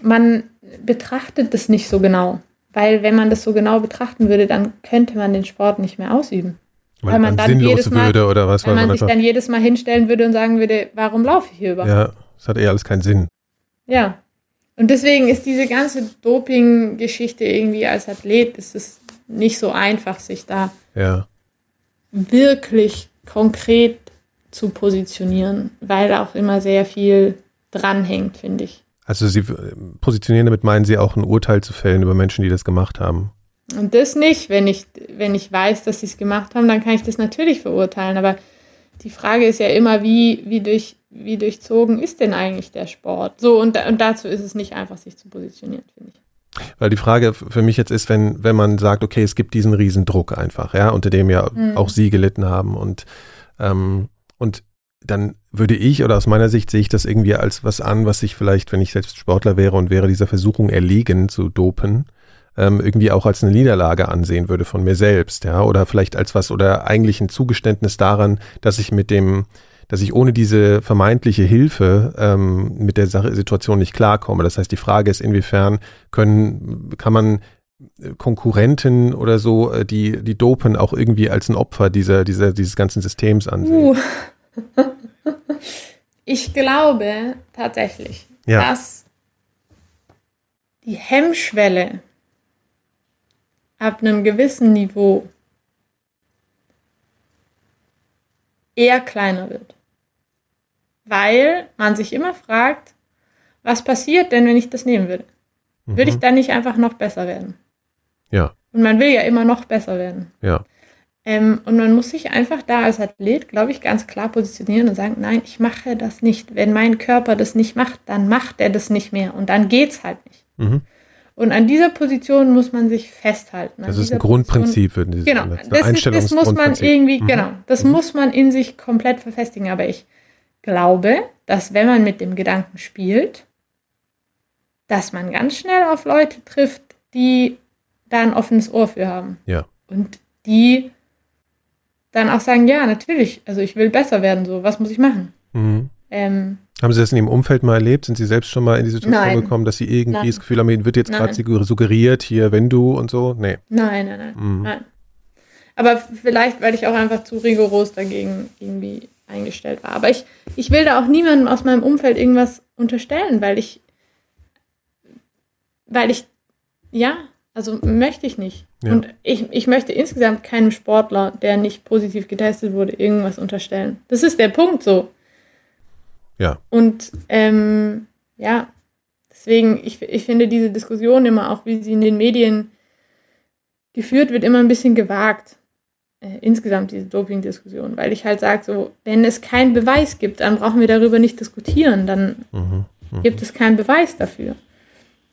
man betrachtet das nicht so genau. Weil wenn man das so genau betrachten würde, dann könnte man den Sport nicht mehr ausüben.
Weil, weil man dann, dann jedes Mal, würde oder was,
weil man, man sich dann jedes Mal hinstellen würde und sagen würde, warum laufe ich hier überhaupt?
Ja, das hat eher alles keinen Sinn.
Ja. Und deswegen ist diese ganze Doping-Geschichte irgendwie als Athlet, ist es nicht so einfach, sich da
ja.
wirklich konkret zu positionieren, weil auch immer sehr viel dranhängt, finde ich.
Also Sie positionieren damit, meinen Sie auch ein Urteil zu fällen über Menschen, die das gemacht haben?
Und das nicht. Wenn ich, wenn ich weiß, dass sie es gemacht haben, dann kann ich das natürlich verurteilen. Aber die Frage ist ja immer, wie, wie, durch, wie durchzogen ist denn eigentlich der Sport? So, und, und dazu ist es nicht einfach, sich zu positionieren, finde ich.
Weil die Frage für mich jetzt ist, wenn, wenn man sagt, okay, es gibt diesen Riesendruck einfach, ja, unter dem ja mhm. auch Sie gelitten haben und, ähm, und dann würde ich oder aus meiner Sicht sehe ich das irgendwie als was an, was ich vielleicht, wenn ich selbst Sportler wäre und wäre dieser Versuchung erlegen zu dopen, ähm, irgendwie auch als eine Niederlage ansehen würde von mir selbst, ja, oder vielleicht als was oder eigentlich ein Zugeständnis daran, dass ich mit dem, dass ich ohne diese vermeintliche Hilfe ähm, mit der Sache, Situation nicht klarkomme. Das heißt, die Frage ist, inwiefern können, kann man Konkurrenten oder so, äh, die, die dopen, auch irgendwie als ein Opfer dieser, dieser, dieses ganzen Systems ansehen? Uh.
Ich glaube tatsächlich, ja. dass die Hemmschwelle ab einem gewissen Niveau eher kleiner wird. Weil man sich immer fragt, was passiert denn, wenn ich das nehmen würde? Mhm. Würde ich dann nicht einfach noch besser werden?
Ja.
Und man will ja immer noch besser werden.
Ja.
Ähm, und man muss sich einfach da als Athlet, glaube ich, ganz klar positionieren und sagen, nein, ich mache das nicht. Wenn mein Körper das nicht macht, dann macht er das nicht mehr. Und dann geht es halt nicht. Mhm. Und an dieser Position muss man sich festhalten.
das ist ein Grundprinzip.
Position, genau, das, ist, das muss man irgendwie, mhm. genau, das mhm. muss man in sich komplett verfestigen. Aber ich glaube, dass wenn man mit dem Gedanken spielt, dass man ganz schnell auf Leute trifft, die da ein offenes Ohr für haben.
Ja.
Und die dann auch sagen, ja, natürlich, also ich will besser werden, so, was muss ich machen?
Mhm. Ähm, haben Sie das in Ihrem Umfeld mal erlebt? Sind Sie selbst schon mal in die Situation nein. gekommen, dass Sie irgendwie nein. das Gefühl haben, Ihnen wird jetzt gerade suggeriert, hier, wenn du und so? Nee.
Nein, nein, nein, mhm. nein. Aber vielleicht, weil ich auch einfach zu rigoros dagegen irgendwie eingestellt war. Aber ich, ich will da auch niemandem aus meinem Umfeld irgendwas unterstellen, weil ich, weil ich, ja, also möchte ich nicht. Ja. Und ich, ich möchte insgesamt keinem Sportler, der nicht positiv getestet wurde, irgendwas unterstellen. Das ist der Punkt so.
Ja.
Und ähm, ja, deswegen, ich, ich finde diese Diskussion immer, auch wie sie in den Medien geführt wird, immer ein bisschen gewagt. Äh, insgesamt diese Doping-Diskussion, weil ich halt sage, so, wenn es keinen Beweis gibt, dann brauchen wir darüber nicht diskutieren, dann mhm, mh. gibt es keinen Beweis dafür.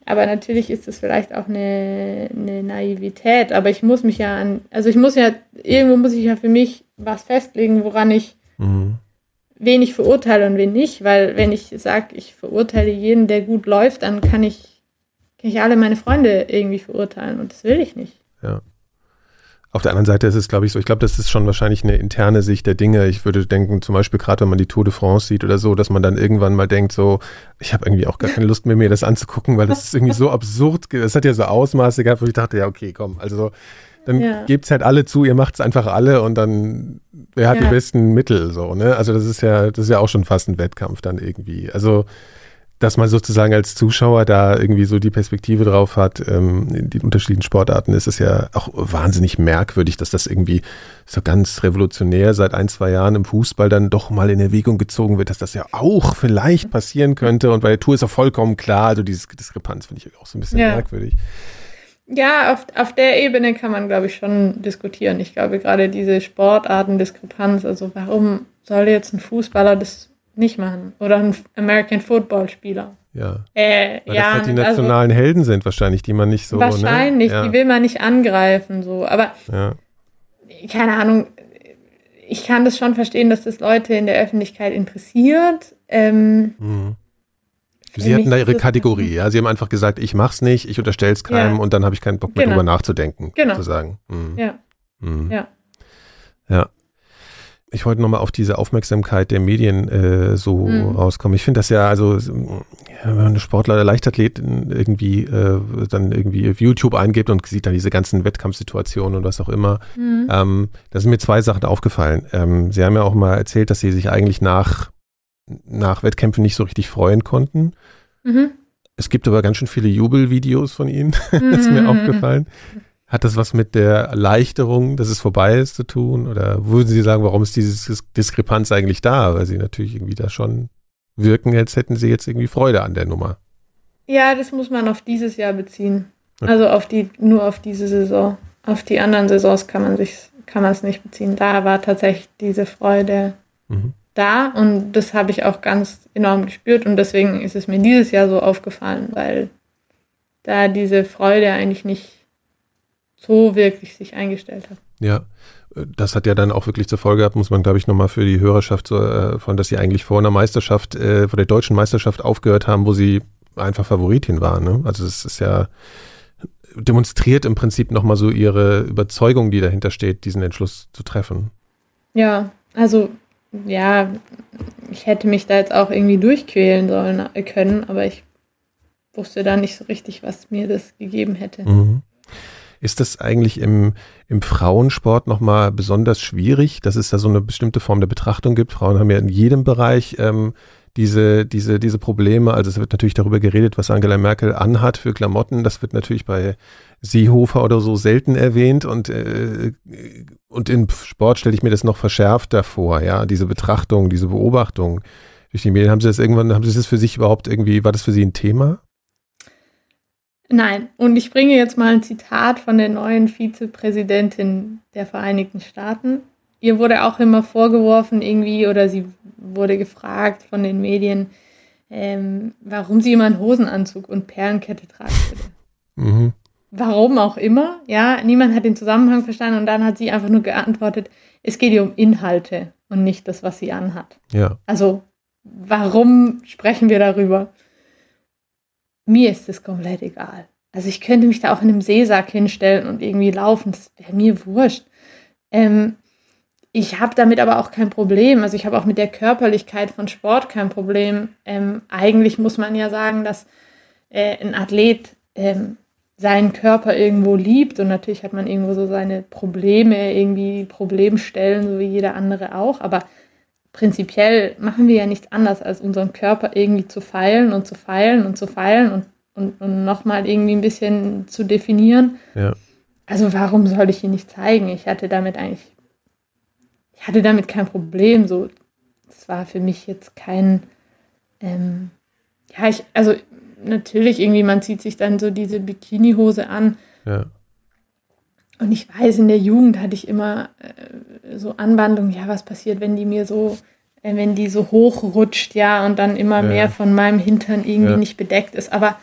Aber natürlich ist es vielleicht auch eine, eine Naivität, aber ich muss mich ja an, also ich muss ja, irgendwo muss ich ja für mich was festlegen, woran ich mhm wen ich verurteile und wen nicht, weil wenn ich sage, ich verurteile jeden, der gut läuft, dann kann ich, kann ich alle meine Freunde irgendwie verurteilen und das will ich nicht.
Ja. Auf der anderen Seite ist es, glaube ich, so, ich glaube, das ist schon wahrscheinlich eine interne Sicht der Dinge. Ich würde denken, zum Beispiel gerade wenn man die Tour de France sieht oder so, dass man dann irgendwann mal denkt, so, ich habe irgendwie auch gar keine Lust mehr, mir das anzugucken, weil das ist irgendwie so absurd. Das hat ja so Ausmaße gehabt, wo ich dachte, ja, okay, komm, also dann ja. gebt es halt alle zu, ihr macht es einfach alle und dann, wer hat ja. die besten Mittel so, ne? Also das ist ja, das ist ja auch schon fast ein Wettkampf dann irgendwie. Also, dass man sozusagen als Zuschauer da irgendwie so die Perspektive drauf hat, ähm, in den unterschiedlichen Sportarten ist es ja auch wahnsinnig merkwürdig, dass das irgendwie so ganz revolutionär seit ein, zwei Jahren im Fußball dann doch mal in Erwägung gezogen wird, dass das ja auch vielleicht passieren könnte. Und bei der Tour ist auch vollkommen klar, also dieses Diskrepanz finde ich auch so ein bisschen ja. merkwürdig.
Ja, auf, auf der Ebene kann man, glaube ich, schon diskutieren. Ich glaube, gerade diese Sportartendiskrepanz, also warum soll jetzt ein Fußballer das nicht machen? Oder ein American Football Spieler?
Ja. Äh, Weil ja, das halt die also nationalen also, Helden sind wahrscheinlich, die man nicht so.
Ne? Wahrscheinlich, ne? ja. die will man nicht angreifen, so. Aber ja. keine Ahnung, ich kann das schon verstehen, dass das Leute in der Öffentlichkeit interessiert. Ähm, mhm.
Sie hatten da ihre Kategorie, ja. Sie haben einfach gesagt, ich mach's nicht, ich unterstelle es keinem ja. und dann habe ich keinen Bock mehr genau. drüber nachzudenken, genau. sozusagen.
Mhm. Ja. Mhm. Ja.
Ja. Ich wollte nochmal auf diese Aufmerksamkeit der Medien äh, so mhm. rauskommen. Ich finde das ja, also wenn man eine Sportler oder Leichtathleten irgendwie äh, dann irgendwie auf YouTube eingibt und sieht dann diese ganzen Wettkampfsituationen und was auch immer, mhm. ähm, da sind mir zwei Sachen aufgefallen. Ähm, Sie haben ja auch mal erzählt, dass Sie sich eigentlich nach nach Wettkämpfen nicht so richtig freuen konnten. Mhm. Es gibt aber ganz schön viele Jubelvideos von ihnen. das ist mir mhm. aufgefallen. Hat das was mit der Erleichterung, dass es vorbei ist, zu tun? Oder würden Sie sagen, warum ist diese Diskrepanz eigentlich da? Weil Sie natürlich irgendwie da schon wirken, als hätten Sie jetzt irgendwie Freude an der Nummer.
Ja, das muss man auf dieses Jahr beziehen. Also auf die, nur auf diese Saison. Auf die anderen Saisons kann man sich, kann man es nicht beziehen. Da war tatsächlich diese Freude mhm da und das habe ich auch ganz enorm gespürt und deswegen ist es mir dieses Jahr so aufgefallen, weil da diese Freude eigentlich nicht so wirklich sich eingestellt hat.
Ja, das hat ja dann auch wirklich zur Folge gehabt, muss man, glaube ich, nochmal für die Hörerschaft so, äh, von, dass sie eigentlich vor einer Meisterschaft, äh, vor der deutschen Meisterschaft aufgehört haben, wo sie einfach Favoritin waren. Ne? Also es ist ja demonstriert im Prinzip nochmal so ihre Überzeugung, die dahinter steht, diesen Entschluss zu treffen.
Ja, also ja, ich hätte mich da jetzt auch irgendwie durchquälen sollen äh, können, aber ich wusste da nicht so richtig, was mir das gegeben hätte.
Mhm. Ist das eigentlich im, im Frauensport nochmal besonders schwierig, dass es da so eine bestimmte Form der Betrachtung gibt? Frauen haben ja in jedem Bereich ähm, diese, diese, diese Probleme. Also es wird natürlich darüber geredet, was Angela Merkel anhat für Klamotten. Das wird natürlich bei Seehofer oder so selten erwähnt und, äh, und im Sport stelle ich mir das noch verschärfter vor, ja, diese Betrachtung, diese Beobachtung durch die Medien. Haben Sie das irgendwann, haben Sie das für sich überhaupt irgendwie, war das für Sie ein Thema?
Nein, und ich bringe jetzt mal ein Zitat von der neuen Vizepräsidentin der Vereinigten Staaten. Ihr wurde auch immer vorgeworfen, irgendwie, oder sie wurde gefragt von den Medien, ähm, warum sie immer einen Hosenanzug und Perlenkette tragen würde. Mhm. Warum auch immer, ja, niemand hat den Zusammenhang verstanden und dann hat sie einfach nur geantwortet, es geht ihr um Inhalte und nicht das, was sie anhat.
Ja.
Also, warum sprechen wir darüber? mir ist es komplett egal. Also ich könnte mich da auch in einem Seesack hinstellen und irgendwie laufen, das wäre mir wurscht. Ähm, ich habe damit aber auch kein Problem. Also ich habe auch mit der Körperlichkeit von Sport kein Problem. Ähm, eigentlich muss man ja sagen, dass äh, ein Athlet ähm, seinen Körper irgendwo liebt und natürlich hat man irgendwo so seine Probleme, irgendwie Problemstellen, so wie jeder andere auch. Aber prinzipiell machen wir ja nichts anderes, als unseren Körper irgendwie zu feilen und zu feilen und zu feilen und, und, und nochmal irgendwie ein bisschen zu definieren.
Ja.
Also warum soll ich ihn nicht zeigen? Ich hatte damit eigentlich, ich hatte damit kein Problem. So, das war für mich jetzt kein, ähm, ja, ich, also natürlich irgendwie, man zieht sich dann so diese Bikinihose an.
Ja.
Und ich weiß, in der Jugend hatte ich immer äh, so Anwandlung, ja, was passiert, wenn die mir so, äh, wenn die so hochrutscht, ja, und dann immer ja. mehr von meinem Hintern irgendwie ja. nicht bedeckt ist. Aber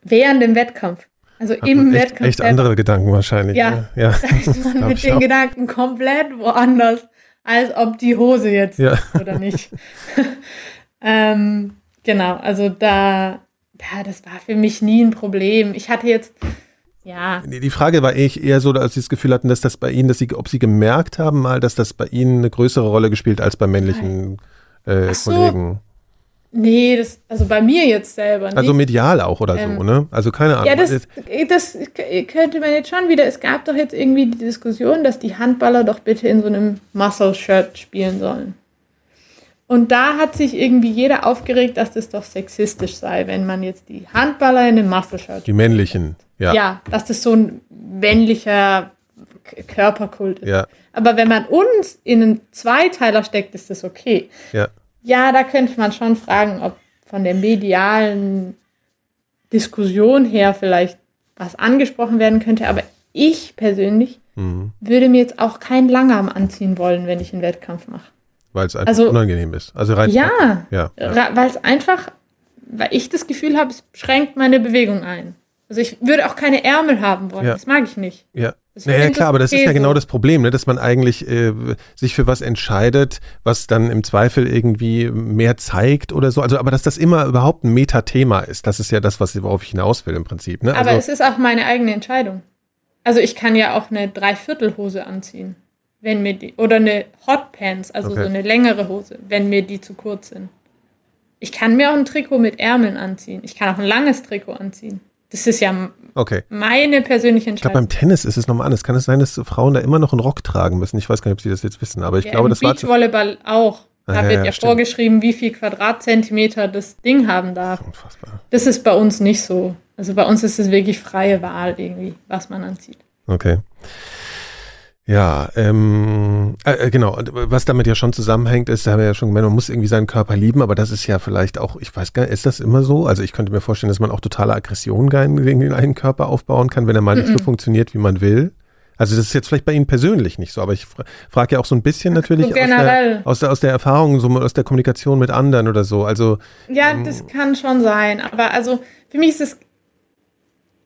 während dem Wettkampf, also Hat im Wettkampf.
Echt andere Gedanken wahrscheinlich.
Ja,
ne? ja.
man mit den. Gedanken komplett woanders, als ob die Hose jetzt
ja.
ist oder nicht. ähm, genau, also da, da, das war für mich nie ein Problem. Ich hatte jetzt ja.
Die Frage war eigentlich eher so, als Sie das Gefühl hatten, dass das bei Ihnen, dass Sie, ob Sie gemerkt haben mal, dass das bei Ihnen eine größere Rolle gespielt als bei männlichen äh, so. Kollegen.
Nee, das, also bei mir jetzt selber nicht.
Also medial auch oder ähm, so, ne? Also keine Ahnung.
Ja, das, das könnte man jetzt schon wieder, es gab doch jetzt irgendwie die Diskussion, dass die Handballer doch bitte in so einem Muscle-Shirt spielen sollen. Und da hat sich irgendwie jeder aufgeregt, dass das doch sexistisch sei, wenn man jetzt die Handballer in einem Muscle-Shirt
Die männlichen. Ja.
ja, dass das so ein männlicher Körperkult ist.
Ja.
Aber wenn man uns in einen Zweiteiler steckt, ist das okay.
Ja.
Ja, da könnte man schon fragen, ob von der medialen Diskussion her vielleicht was angesprochen werden könnte. Aber ich persönlich mhm. würde mir jetzt auch keinen Langarm anziehen wollen, wenn ich einen Wettkampf mache.
Weil es einfach also, unangenehm ist. Also rein
ja,
ja,
ja. weil es einfach, weil ich das Gefühl habe, es schränkt meine Bewegung ein. Also ich würde auch keine Ärmel haben wollen. Ja. Das mag ich nicht.
Ja. Naja, klar, aber das ist ja genau das Problem, ne, dass man eigentlich äh, sich für was entscheidet, was dann im Zweifel irgendwie mehr zeigt oder so. Also, aber dass das immer überhaupt ein Metathema ist, das ist ja das, was worauf ich hinaus will im Prinzip. Ne?
Aber
also,
es ist auch meine eigene Entscheidung. Also ich kann ja auch eine Dreiviertelhose anziehen, wenn mir die oder eine Hotpants, also okay. so eine längere Hose, wenn mir die zu kurz sind. Ich kann mir auch ein Trikot mit Ärmeln anziehen. Ich kann auch ein langes Trikot anziehen. Das ist ja
okay.
meine persönliche Entscheidung. Ich
glaube, beim Tennis ist es nochmal anders. Kann es sein, dass Frauen da immer noch einen Rock tragen müssen? Ich weiß gar nicht, ob Sie das jetzt wissen, aber ich ja, glaube, das war.
Beachvolleyball auch. Da ah, wird ja, ja vorgeschrieben, wie viel Quadratzentimeter das Ding haben darf.
Unfassbar.
Das ist bei uns nicht so. Also bei uns ist es wirklich freie Wahl irgendwie, was man anzieht.
Okay. Ja, ähm, äh, äh genau. Was damit ja schon zusammenhängt, ist, da haben wir ja schon gemeint, man muss irgendwie seinen Körper lieben, aber das ist ja vielleicht auch, ich weiß gar nicht, ist das immer so? Also ich könnte mir vorstellen, dass man auch totale Aggression gegen den eigenen Körper aufbauen kann, wenn er mal mm -mm. nicht so funktioniert, wie man will. Also das ist jetzt vielleicht bei Ihnen persönlich nicht so, aber ich frage ja auch so ein bisschen natürlich
aus der,
aus der, aus der Erfahrung, so aus der Kommunikation mit anderen oder so. Also
ja, ähm, das kann schon sein, aber also für mich ist es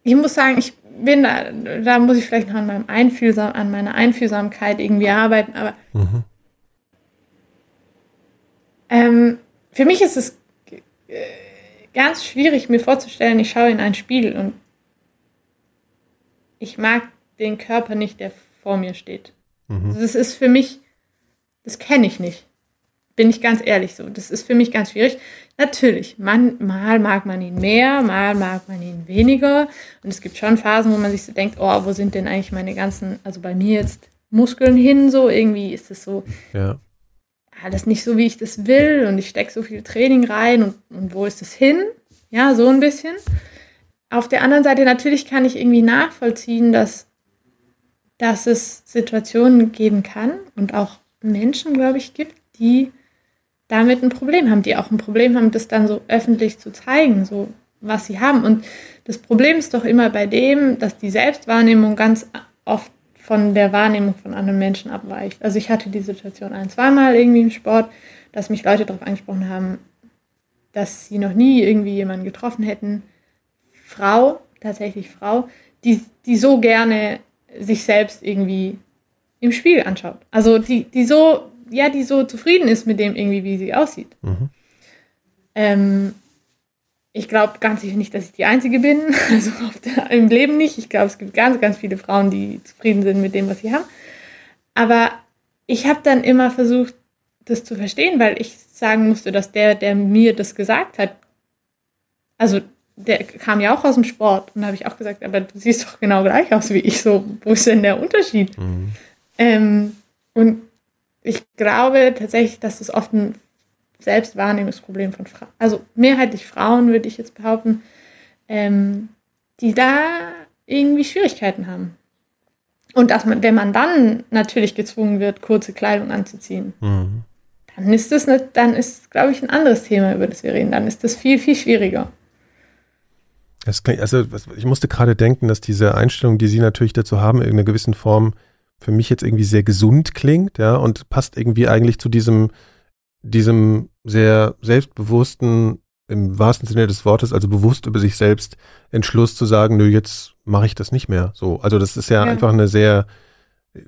ich muss sagen, ich bin da, da muss ich vielleicht noch an, meinem Einfühlsam, an meiner Einfühlsamkeit irgendwie arbeiten, aber mhm. ähm, für mich ist es äh, ganz schwierig, mir vorzustellen, ich schaue in ein Spiel und ich mag den Körper nicht, der vor mir steht. Mhm. Also das ist für mich, das kenne ich nicht. Bin ich ganz ehrlich so. Das ist für mich ganz schwierig. Natürlich, man, mal mag man ihn mehr, mal mag man ihn weniger. Und es gibt schon Phasen, wo man sich so denkt, oh, wo sind denn eigentlich meine ganzen, also bei mir jetzt Muskeln hin, so irgendwie ist es so. Ja. Alles nicht so, wie ich das will und ich stecke so viel Training rein und, und wo ist es hin? Ja, so ein bisschen. Auf der anderen Seite, natürlich kann ich irgendwie nachvollziehen, dass, dass es Situationen geben kann und auch Menschen, glaube ich, gibt, die damit ein Problem haben, die auch ein Problem haben, das dann so öffentlich zu zeigen, so was sie haben. Und das Problem ist doch immer bei dem, dass die Selbstwahrnehmung ganz oft von der Wahrnehmung von anderen Menschen abweicht. Also ich hatte die Situation ein, zweimal irgendwie im Sport, dass mich Leute darauf angesprochen haben, dass sie noch nie irgendwie jemanden getroffen hätten, Frau, tatsächlich Frau, die, die so gerne sich selbst irgendwie im Spiel anschaut. Also die, die so ja, die so zufrieden ist mit dem irgendwie, wie sie aussieht. Mhm. Ähm, ich glaube ganz sicher nicht, dass ich die Einzige bin, also der, im Leben nicht. Ich glaube, es gibt ganz, ganz viele Frauen, die zufrieden sind mit dem, was sie haben. Aber ich habe dann immer versucht, das zu verstehen, weil ich sagen musste, dass der, der mir das gesagt hat, also der kam ja auch aus dem Sport und da habe ich auch gesagt, aber du siehst doch genau gleich aus wie ich, so, wo ist denn der Unterschied? Mhm. Ähm, und ich glaube tatsächlich, dass das oft ein Selbstwahrnehmungsproblem von Frauen, also mehrheitlich Frauen, würde ich jetzt behaupten, ähm, die da irgendwie Schwierigkeiten haben. Und dass man, wenn man dann natürlich gezwungen wird, kurze Kleidung anzuziehen, mhm. dann ist das, eine, dann ist, glaube ich, ein anderes Thema, über das wir reden. Dann ist das viel, viel schwieriger.
Kann, also ich musste gerade denken, dass diese Einstellung, die Sie natürlich dazu haben, in einer gewissen Form für mich jetzt irgendwie sehr gesund klingt, ja, und passt irgendwie eigentlich zu diesem, diesem sehr selbstbewussten, im wahrsten Sinne des Wortes, also bewusst über sich selbst Entschluss zu sagen, nö, jetzt mache ich das nicht mehr. So, also das ist ja, ja. einfach eine sehr,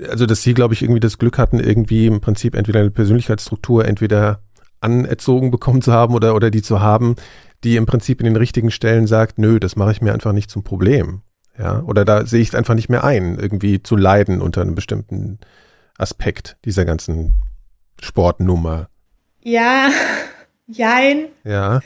also dass sie, glaube ich, irgendwie das Glück hatten, irgendwie im Prinzip entweder eine Persönlichkeitsstruktur entweder anerzogen bekommen zu haben oder, oder die zu haben, die im Prinzip in den richtigen Stellen sagt, nö, das mache ich mir einfach nicht zum Problem. Ja, oder da sehe ich es einfach nicht mehr ein, irgendwie zu leiden unter einem bestimmten Aspekt dieser ganzen Sportnummer.
Ja, jein.
Ja.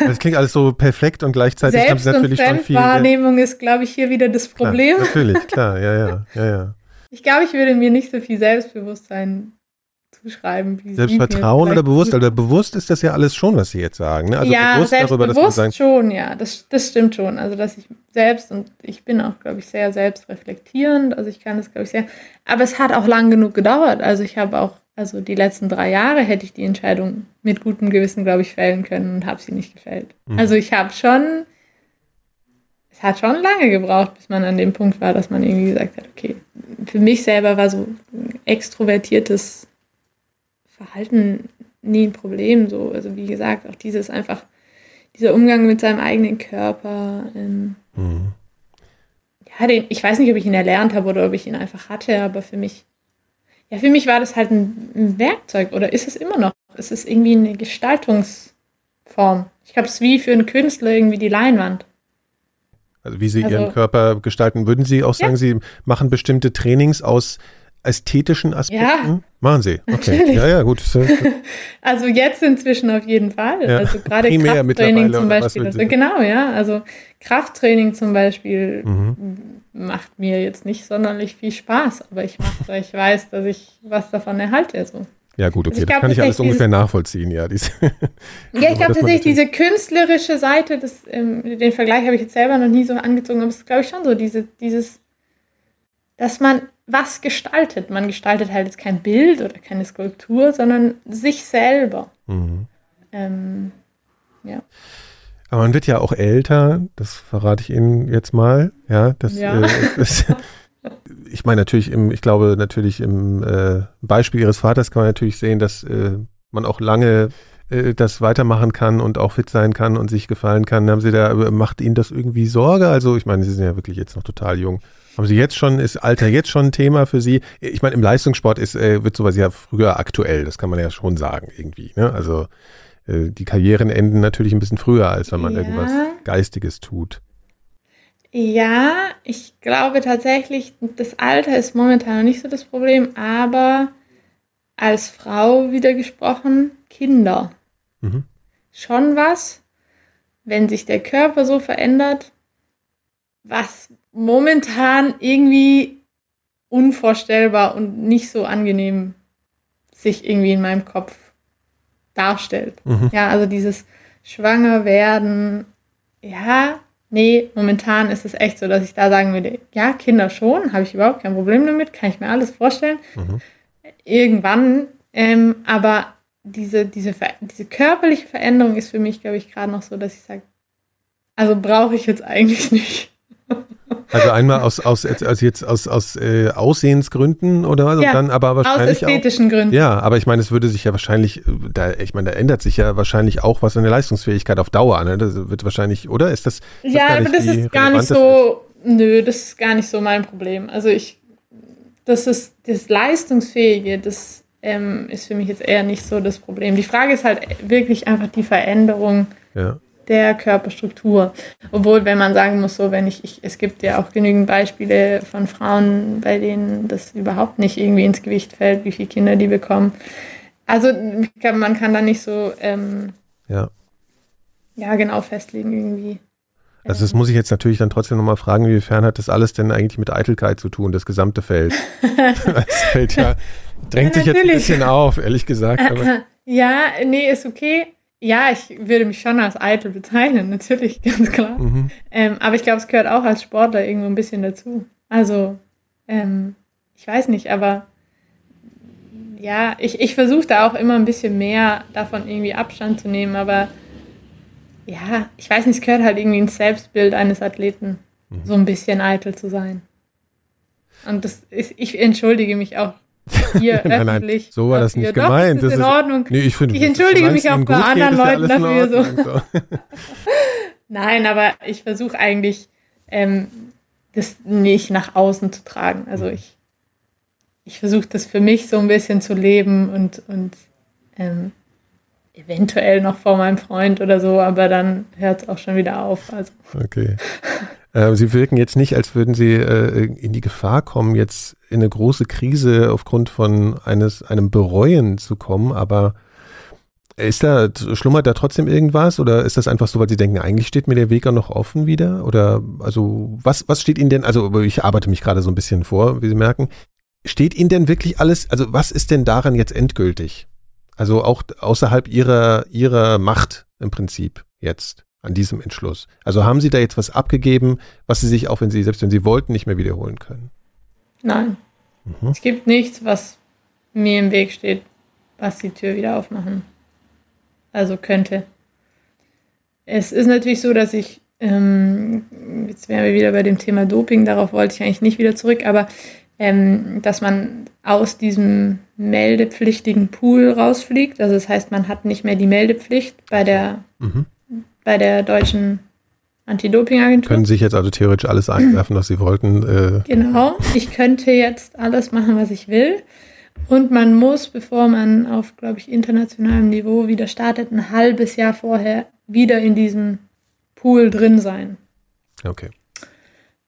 Das klingt alles so perfekt und gleichzeitig
Selbst haben sie natürlich und schon viel. Wahrnehmung ist, glaube ich, hier wieder das Problem.
Klar, natürlich, klar, ja, ja, ja, ja.
Ich glaube, ich würde mir nicht so viel Selbstbewusstsein zuschreiben. Wie
Selbstvertrauen oder bewusst? Oder bewusst ist das ja alles schon, was Sie jetzt sagen. Ne?
Also ja, bewusst darüber, dass man sagen, schon, ja, das, das stimmt schon. Also, dass ich selbst und ich bin auch, glaube ich, sehr selbstreflektierend. Also, ich kann das, glaube ich, sehr. Aber es hat auch lang genug gedauert. Also, ich habe auch, also die letzten drei Jahre hätte ich die Entscheidung mit gutem Gewissen, glaube ich, fällen können und habe sie nicht gefällt. Mhm. Also, ich habe schon. Es hat schon lange gebraucht, bis man an dem Punkt war, dass man irgendwie gesagt hat, okay, für mich selber war so ein extrovertiertes Verhalten nie ein Problem. So. Also wie gesagt, auch dieses einfach, dieser Umgang mit seinem eigenen Körper. Ähm, mhm. Ja, den, ich weiß nicht, ob ich ihn erlernt habe oder ob ich ihn einfach hatte, aber für mich, ja, für mich war das halt ein, ein Werkzeug oder ist es immer noch. Es ist irgendwie eine Gestaltungsform. Ich glaube, es ist wie für einen Künstler irgendwie die Leinwand.
Also wie Sie also, Ihren Körper gestalten, würden Sie auch sagen, ja. Sie machen bestimmte Trainings aus ästhetischen Aspekten? Ja, Machen Sie. Okay. Natürlich. Ja, ja, gut.
also jetzt inzwischen auf jeden Fall. Ja. Also gerade Krafttraining zum Beispiel. Also genau, ja. Also Krafttraining zum Beispiel mhm. macht mir jetzt nicht sonderlich viel Spaß, aber ich mache, ich weiß, dass ich was davon erhalte. So.
Ja, gut, okay, also das kann ich alles ungefähr nachvollziehen, ja.
Diese ja, ich glaube tatsächlich, diese künstlerische Seite, das, ähm, den Vergleich habe ich jetzt selber noch nie so angezogen, aber es ist, glaube ich, schon so, diese, dieses, dass man was gestaltet. Man gestaltet halt jetzt kein Bild oder keine Skulptur, sondern sich selber. Mhm. Ähm, ja.
Aber man wird ja auch älter, das verrate ich Ihnen jetzt mal. Ja, das, ja. Äh, das ich meine natürlich im, ich glaube natürlich im äh, Beispiel Ihres Vaters kann man natürlich sehen, dass äh, man auch lange äh, das weitermachen kann und auch fit sein kann und sich gefallen kann. Haben Sie da, macht Ihnen das irgendwie Sorge? Also ich meine, Sie sind ja wirklich jetzt noch total jung. Haben Sie jetzt schon, ist Alter jetzt schon ein Thema für Sie? Ich meine, im Leistungssport ist, äh, wird sowas ja früher aktuell, das kann man ja schon sagen irgendwie. Ne? Also äh, die Karrieren enden natürlich ein bisschen früher, als wenn man
Ja.
irgendwas Geistiges tut.
Ja, ich glaube tatsächlich, das Alter ist momentan noch nicht so das Problem, aber als Frau wieder gesprochen, Kinder.
Mhm.
Schon was, wenn sich der Körper so verändert, was momentan irgendwie unvorstellbar und nicht so angenehm sich irgendwie in meinem Kopf darstellt.
Mhm.
Ja, also dieses Schwanger werden, ja, nee, momentan ist es echt so, dass ich da sagen würde, ja, Kinder schon, habe ich überhaupt kein Problem damit, kann ich mir alles vorstellen.
Mhm.
Irgendwann, ähm, aber diese, diese, diese körperliche Veränderung ist für mich, glaube ich, gerade noch so, dass ich sage, also brauche ich jetzt eigentlich nicht.
Also einmal aus, aus, also jetzt aus, aus äh, Aussehensgründen oder was?
Ja,
und dann aber
Aus
wahrscheinlich auch.
ästhetischen Gründen.
Ja, aber ich meine, es würde sich ja wahrscheinlich, äh, da, ich meine, da ändert sich ja wahrscheinlich auch was an der Leistungsfähigkeit auf Dauer. Ne? Das wird wahrscheinlich, oder? Ist das, ist
Ja, aber das ist gar nicht
das
so, nö, das ist gar nicht so mein Problem. Also ich, das ist, das Leistungsfähige, das ähm, ist für mich jetzt eher nicht so das Problem. Die Frage ist halt wirklich einfach die Veränderung?
Ja.
der Körperstruktur. Obwohl, wenn man sagen muss, so, wenn ich, ich, es gibt ja auch genügend Beispiele von Frauen, bei denen das überhaupt nicht irgendwie ins Gewicht fällt, wie viele Kinder die bekommen. Also, ich glaube, man kann da nicht so, ähm,
ja.
ja, genau festlegen irgendwie.
Also das muss ich jetzt natürlich dann trotzdem nochmal fragen, inwiefern hat das alles denn eigentlich mit Eitelkeit zu tun, das gesamte Feld? das Feld ja, drängt
Ja,
sich jetzt ein bisschen auf, ehrlich gesagt. Aber,
Ja, nee, ist okay. Ja, ich würde mich schon als eitel bezeichnen, natürlich, ganz klar.
mhm.
Ähm, aber ich glaube, es gehört auch als Sportler irgendwo ein bisschen dazu. Also, ähm, ich weiß nicht, aber ja, ich, ich versuche da auch immer ein bisschen mehr davon irgendwie Abstand zu nehmen, aber ja, ich weiß nicht, es gehört halt irgendwie ins Selbstbild eines Athleten, so ein bisschen eitel zu sein. Und das ist, ich entschuldige mich auch hier
Nein, nein,
öffentlich.
so war das nicht
Doch,
gemeint.
Das ist
Das
in
ist-
Ordnung.
Nee, ich finde,
Ich entschuldige mich auch bei anderen Leuten dafür, so.
Ordnung, so.
Nein, aber ich versuche eigentlich, ähm, das nicht nach außen zu tragen. Also ich, ich versuche das für mich so ein bisschen zu leben und, und ähm, eventuell noch vor meinem Freund oder so, aber dann hört es auch schon wieder auf. Also
Okay. Äh, Sie wirken jetzt nicht, als würden Sie äh, in die Gefahr kommen, jetzt in eine große Krise aufgrund von eines, einem Bereuen zu kommen, aber ist da, schlummert da trotzdem irgendwas oder ist das einfach so, weil Sie denken, eigentlich steht mir der Weg auch noch offen wieder? Oder also was, was steht Ihnen denn, also ich arbeite mich gerade so ein bisschen vor, wie Sie merken, steht Ihnen denn wirklich alles, also was ist denn daran jetzt endgültig? Also auch außerhalb Ihrer, Ihrer Macht im Prinzip jetzt an diesem Entschluss. Also haben Sie da jetzt was abgegeben, was Sie sich auch, wenn Sie, selbst wenn Sie wollten, nicht mehr wiederholen können?
nein,
Mhm.
es gibt nichts, was mir im Weg steht, was die Tür wieder aufmachen. Also könnte. Es ist natürlich so, dass ich, ähm, jetzt wären wir wieder bei dem Thema Doping, darauf wollte ich eigentlich nicht wieder zurück, aber ähm, dass man aus diesem meldepflichtigen Pool rausfliegt. Also das heißt, man hat nicht mehr die Meldepflicht bei der,
Mhm.
Bei der deutschen Anti-Doping-Agentur.
Können sich jetzt also theoretisch alles einwerfen, was Sie wollten. Äh,
Genau, ich könnte jetzt alles machen, was ich will. Und man muss, bevor man auf, glaube ich, internationalem Niveau wieder startet, ein halbes Jahr vorher wieder in diesem Pool drin sein.
okay.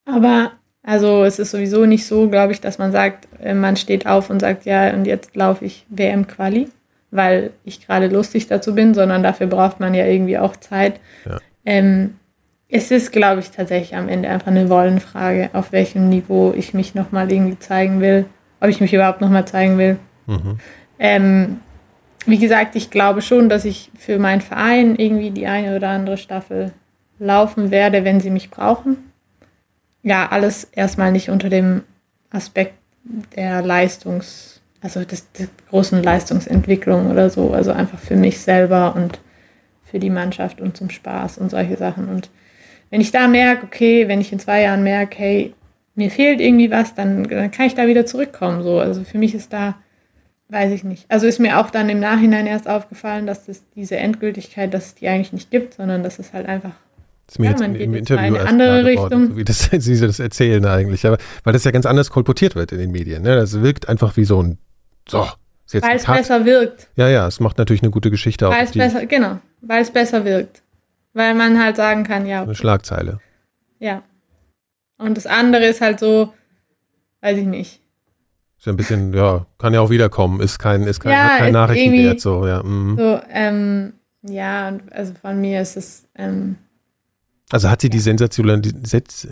Aber also es ist sowieso nicht so, glaube ich, dass man sagt, äh, man steht auf und sagt, ja, und jetzt laufe ich WM-Quali, weil ich gerade lustig dazu bin, sondern dafür braucht man ja irgendwie auch Zeit.
Ja.
Ähm, es ist, glaube ich, tatsächlich am Ende einfach eine Wollenfrage, auf welchem Niveau ich mich nochmal irgendwie zeigen will, ob ich mich überhaupt nochmal zeigen will.
Mhm.
Ähm, wie gesagt, ich glaube schon, dass ich für meinen Verein irgendwie die eine oder andere Staffel laufen werde, wenn sie mich brauchen. Ja, alles erstmal nicht unter dem Aspekt der Leistungs-, also des, der großen Leistungsentwicklung oder so. Also einfach für mich selber und für die Mannschaft und zum Spaß und solche Sachen. Und wenn ich da merke, okay, wenn ich in zwei Jahren merke, hey, mir fehlt irgendwie was, dann, dann kann ich da wieder zurückkommen. So. Also für mich ist da weiß ich nicht. Also ist mir auch dann im Nachhinein erst aufgefallen, dass das diese Endgültigkeit, dass es die eigentlich nicht gibt, sondern dass es halt einfach
Das ist mir
Ja,
jetzt
man
im,
geht
im Interview
in eine andere Richtung.
so wie das, Sie das erzählen eigentlich. Aber, weil das ja ganz anders kolportiert wird in den Medien. Ne? Das wirkt einfach wie so ein, so, ist jetzt
weil es besser wirkt.
Ja, ja, es macht natürlich eine gute Geschichte auch.
Weil es besser, genau, weil es besser wirkt. Weil man halt sagen kann, ja,
eine
okay,
Schlagzeile.
ja. Und das andere ist halt so, weiß ich nicht.
Ist ja ein bisschen, ja, kann ja auch wiederkommen. Ist kein, ist kein,
Ja,
kein Nachrichtenwert, so, ja. mhm.
So, ähm, ja, also von mir ist es, ähm,
Also hat sie die Sensationalisierung,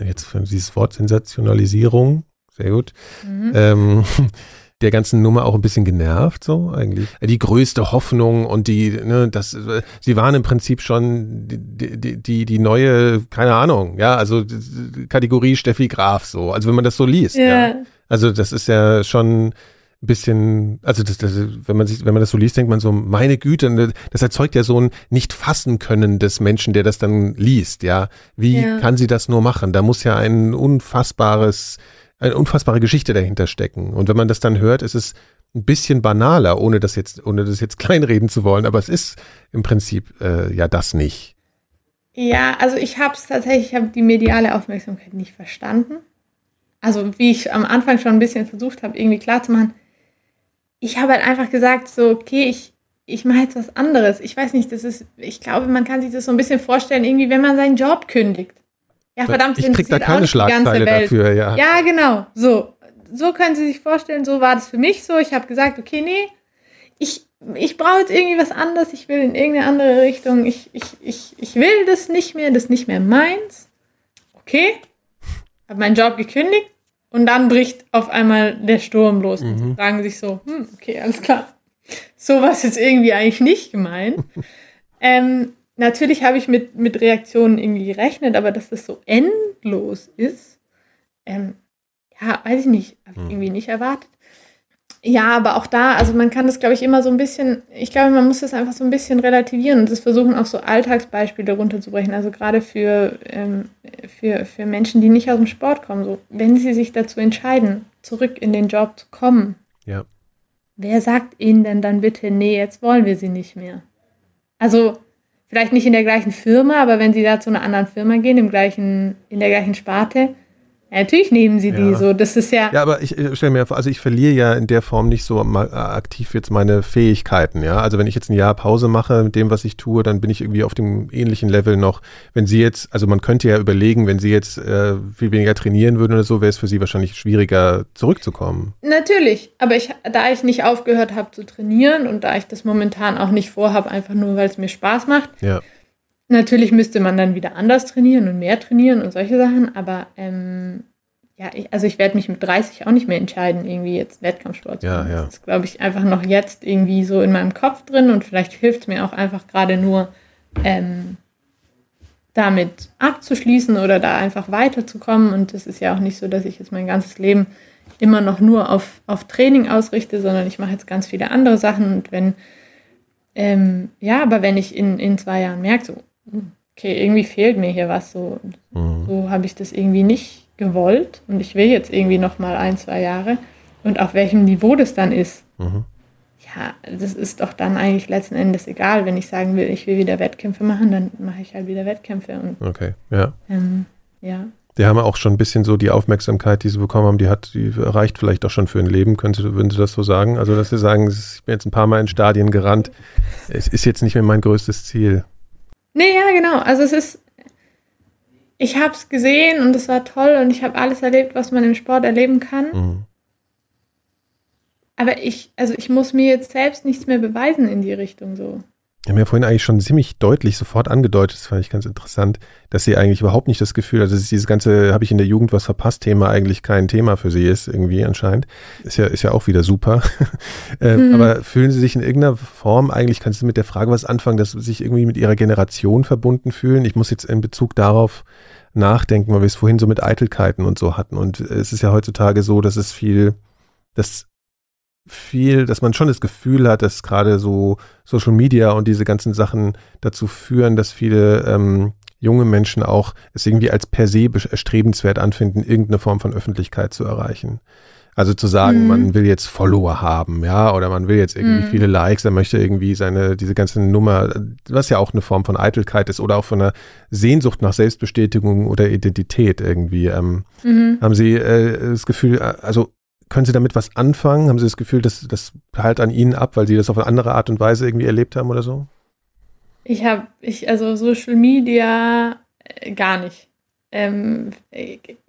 jetzt dieses Wort Sensationalisierung, sehr gut,
mhm.
ähm, der ganzen Nummer auch ein bisschen genervt, so eigentlich. Die größte Hoffnung und die, ne, das, sie waren im Prinzip schon die, die, die, die neue, keine Ahnung, ja, also die Kategorie Steffi Graf, so, also wenn man das so liest, ja.
ja,
Also das ist ja schon ein bisschen, also das, das, wenn man sich, wenn man das so liest, denkt man so, meine Güte, ne, das erzeugt ja so ein nicht fassen können des Menschen, der das dann liest, ja. Wie
Ja.
kann sie das nur machen? Da muss ja ein unfassbares, eine unfassbare Geschichte dahinter stecken. Und wenn man das dann hört, ist es ein bisschen banaler, ohne das jetzt, ohne das jetzt kleinreden zu wollen, aber es ist im Prinzip äh, ja das nicht.
Ja, also ich habe es tatsächlich, ich habe die mediale Aufmerksamkeit nicht verstanden. Also wie ich am Anfang schon ein bisschen versucht habe, irgendwie klarzumachen, ich habe halt einfach gesagt, so, okay, ich, ich mache jetzt was anderes. Ich weiß nicht, das ist, ich glaube, man kann sich das so ein bisschen vorstellen, irgendwie, wenn man seinen Job kündigt. Ja, verdammt,
ich krieg da keine Schlagzeile dafür, ja.
Ja, genau. So. So können Sie sich vorstellen, so war das für mich so. Ich habe gesagt, okay, nee, ich, ich brauche jetzt irgendwie was anderes, ich will in irgendeine andere Richtung, ich, ich, ich, ich will das nicht mehr, das ist nicht mehr meins. Okay, habe meinen Job gekündigt und dann bricht auf einmal der Sturm los. Und
Mhm.
sie fragen sich so, hm, okay, alles klar. So war es jetzt irgendwie eigentlich nicht gemeint. ähm, natürlich habe ich mit, mit Reaktionen irgendwie gerechnet, aber dass das so endlos ist, ähm, ja, weiß ich nicht, habe ich
Hm.
irgendwie nicht erwartet. Ja, aber auch da, also man kann das, glaube ich, immer so ein bisschen, ich glaube, man muss das einfach so ein bisschen relativieren und das versuchen auch so Alltagsbeispiele runterzubrechen. Also gerade für, ähm, für, für Menschen, die nicht aus dem Sport kommen. So, wenn sie sich dazu entscheiden, zurück in den Job zu kommen,
Ja.
wer sagt ihnen denn dann bitte, nee, jetzt wollen wir sie nicht mehr? Also vielleicht nicht in der gleichen Firma, aber wenn sie da zu einer anderen Firma gehen, im gleichen, in der gleichen Sparte, ja, natürlich nehmen sie die
Ja.
so. Das ist ja,
Ja, aber ich äh, stelle mir vor, also ich verliere ja in der Form nicht so äh, aktiv jetzt meine Fähigkeiten, ja. Also wenn ich jetzt ein Jahr Pause mache mit dem, was ich tue, dann bin ich irgendwie auf dem ähnlichen Level noch. Wenn Sie jetzt, also man könnte ja überlegen, wenn Sie jetzt äh, viel weniger trainieren würden oder so, wäre es für Sie wahrscheinlich schwieriger zurückzukommen.
Natürlich, aber ich, da ich nicht aufgehört habe zu trainieren und da ich das momentan auch nicht vorhabe, einfach nur weil es mir Spaß macht,
Ja.
Natürlich müsste man dann wieder anders trainieren und mehr trainieren und solche Sachen, aber ähm, ja, ich, also ich werde mich mit 30 auch nicht mehr entscheiden, irgendwie jetzt Wettkampfsport zu
Ja,
machen.
ja.
Das ist, glaube ich, einfach noch jetzt irgendwie so in meinem Kopf drin und vielleicht hilft es mir auch einfach gerade nur, ähm, damit abzuschließen oder da einfach weiterzukommen. Und es ist ja auch nicht so, dass ich jetzt mein ganzes Leben immer noch nur auf, auf Training ausrichte, sondern ich mache jetzt ganz viele andere Sachen. Und wenn, ähm, ja, aber wenn ich in, in zwei Jahren merke, so, okay, irgendwie fehlt mir hier was, so,
Mhm.
so habe ich das irgendwie nicht gewollt und ich will jetzt irgendwie noch mal ein, zwei Jahre. Und auf welchem Niveau das dann ist,
Mhm.
ja, das ist doch dann eigentlich letzten Endes egal. Wenn ich sagen will, ich will wieder Wettkämpfe machen, dann mache ich halt wieder Wettkämpfe. Und
Okay, ja.
ähm, ja,
Die haben auch schon ein bisschen so die Aufmerksamkeit, die sie bekommen haben, die hat, die reicht vielleicht auch schon für ein Leben, können Sie, würden Sie das so sagen? Also, dass Sie sagen, ich bin jetzt ein paar Mal in Stadien gerannt, es ist jetzt nicht mehr mein größtes Ziel.
Nee, ja, genau. Also es ist, ich habe es gesehen und es war toll und ich habe alles erlebt, was man im Sport erleben kann.
Mhm.
Aber ich, also ich muss mir jetzt selbst nichts mehr beweisen in die Richtung so.
Wir haben ja vorhin eigentlich schon ziemlich deutlich sofort angedeutet, das fand ich ganz interessant, dass sie eigentlich überhaupt nicht das Gefühl hat, dass dieses ganze, habe ich in der Jugend was verpasst, Thema eigentlich kein Thema für sie ist, irgendwie anscheinend. Ist ja, ist ja auch wieder super. ähm,
Mhm.
Aber fühlen sie sich in irgendeiner Form eigentlich, kannst du mit der Frage was anfangen, dass sie sich irgendwie mit ihrer Generation verbunden fühlen? Ich muss jetzt in Bezug darauf nachdenken, weil wir es vorhin so mit Eitelkeiten und so hatten. Und es ist ja heutzutage so, dass es viel, dass viel, dass man schon das Gefühl hat, dass gerade so Social Media und diese ganzen Sachen dazu führen, dass viele ähm, junge Menschen auch es irgendwie als per se erstrebenswert anfinden, irgendeine Form von Öffentlichkeit zu erreichen. Also zu sagen, mhm. man will jetzt Follower haben, ja, oder man will jetzt irgendwie mhm. viele Likes, er möchte irgendwie seine, diese ganze Nummer, was ja auch eine Form von Eitelkeit ist oder auch von einer Sehnsucht nach Selbstbestätigung oder Identität irgendwie. Ähm, mhm. Haben Sie äh, das Gefühl, äh, also können Sie damit was anfangen? Haben Sie das Gefühl, dass das halt an Ihnen ab, weil Sie das auf eine andere Art und Weise irgendwie erlebt haben oder so?
Ich habe, ich, also Social Media äh, gar nicht. Ähm,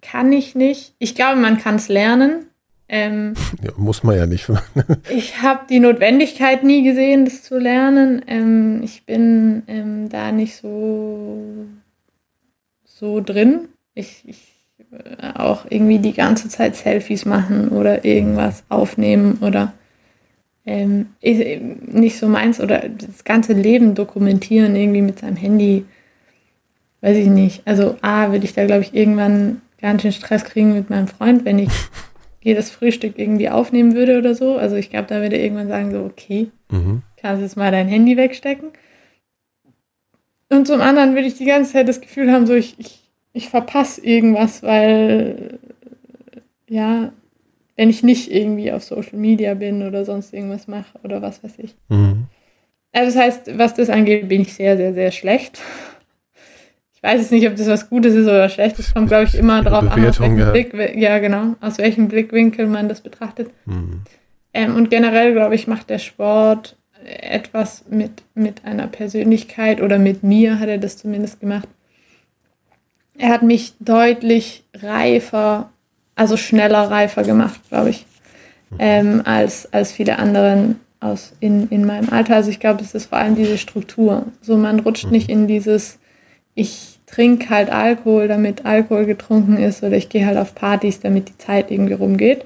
kann ich nicht. Ich glaube, man kann es lernen. Ähm,
ja, muss man ja nicht.
ich habe die Notwendigkeit nie gesehen, das zu lernen. Ähm, ich bin ähm, da nicht so, so drin. Ich, ich äh, auch irgendwie die ganze Zeit Selfies machen oder irgendwas aufnehmen oder ähm, nicht so meins oder das ganze Leben dokumentieren irgendwie mit seinem Handy. Weiß ich nicht. Also A, würde ich da, glaube ich, irgendwann ganz schön Stress kriegen mit meinem Freund, wenn ich jedes Frühstück irgendwie aufnehmen würde oder so. Also ich glaube, da würde er irgendwann sagen, so, okay, mhm. kannst jetzt mal dein Handy wegstecken. Und zum anderen würde ich die ganze Zeit das Gefühl haben, so ich, ich, ich verpasse irgendwas, weil ja, wenn ich nicht irgendwie auf Social Media bin oder sonst irgendwas mache oder was weiß ich. Mhm. Also das heißt, was das angeht, bin ich sehr, sehr, sehr schlecht ich weiß jetzt nicht, ob das was Gutes ist oder Schlechtes. Es kommt, glaube ich, immer darauf an, aus welchem, ja. Blick, ja, genau, aus welchem Blickwinkel man das betrachtet. Mhm. Ähm, und generell, glaube ich, macht der Sport etwas mit, mit einer Persönlichkeit oder mit mir hat er das zumindest gemacht. Er hat mich deutlich reifer, also schneller reifer gemacht, glaube ich, mhm. ähm, als, als viele anderen aus in, in meinem Alter. Also ich glaube, es ist vor allem diese Struktur. So, man rutscht mhm. nicht in dieses ich trinke halt Alkohol, damit Alkohol getrunken ist, oder ich gehe halt auf Partys, damit die Zeit irgendwie rumgeht.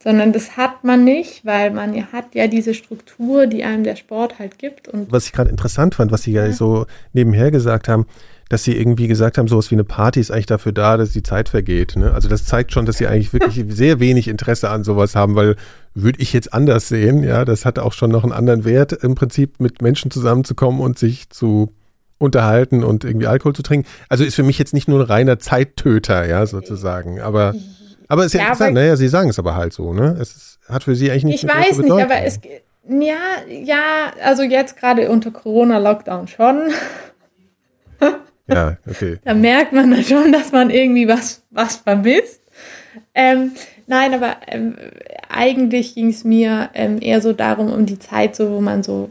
Sondern das hat man nicht, weil man ja hat ja diese Struktur, die einem der Sport halt gibt. Und
was ich gerade interessant fand, was Sie ja so nebenher gesagt haben, dass Sie irgendwie gesagt haben, sowas wie eine Party ist eigentlich dafür da, dass die Zeit vergeht. Ne? Also das zeigt schon, dass Sie eigentlich wirklich sehr wenig Interesse an sowas haben, weil würde ich jetzt anders sehen, ja, das hat auch schon noch einen anderen Wert, im Prinzip mit Menschen zusammenzukommen und sich zu unterhalten und irgendwie Alkohol zu trinken. Also ist für mich jetzt nicht nur ein reiner Zeittöter, ja, sozusagen. Aber, aber ist ja, ja interessant, naja, Sie sagen es aber halt so, ne? Es ist, hat für Sie eigentlich nicht
Ich weiß nicht, aber es, ja, ja, also jetzt gerade unter Corona-Lockdown schon.
Ja, okay.
Da merkt man dann schon, dass man irgendwie was, was vermisst. Ähm, nein, aber ähm, eigentlich ging es mir ähm, eher so darum, um die Zeit, so wo man so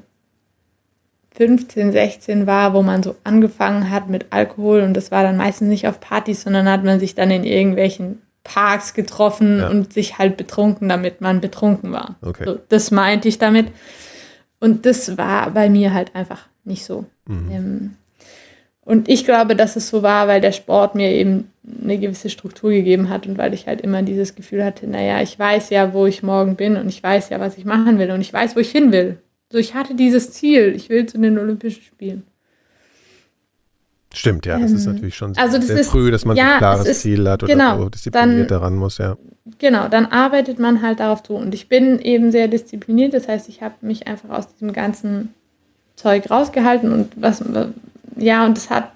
15, 16 war, wo man so angefangen hat mit Alkohol und das war dann meistens nicht auf Partys, sondern hat man sich dann in irgendwelchen Parks getroffen ja. und sich halt betrunken, damit man betrunken war. Okay. So, das meinte ich damit. Und das war bei mir halt einfach nicht so. Mhm. Und ich glaube, dass es so war, weil der Sport mir eben eine gewisse Struktur gegeben hat und weil ich halt immer dieses Gefühl hatte, naja, ich weiß ja, wo ich morgen bin und ich weiß ja, was ich machen will und ich weiß, wo ich hin will. So, ich hatte dieses Ziel, ich will zu den Olympischen Spielen.
Stimmt, ja, das ähm, ist natürlich schon
also
sehr
ist,
früh, dass man
ja,
so ein klares ist, Ziel hat oder
genau,
so diszipliniert dann, daran muss, ja.
Genau, dann arbeitet man halt darauf zu. Und ich bin eben sehr diszipliniert, das heißt, ich habe mich einfach aus diesem ganzen Zeug rausgehalten und was, ja, und es hat,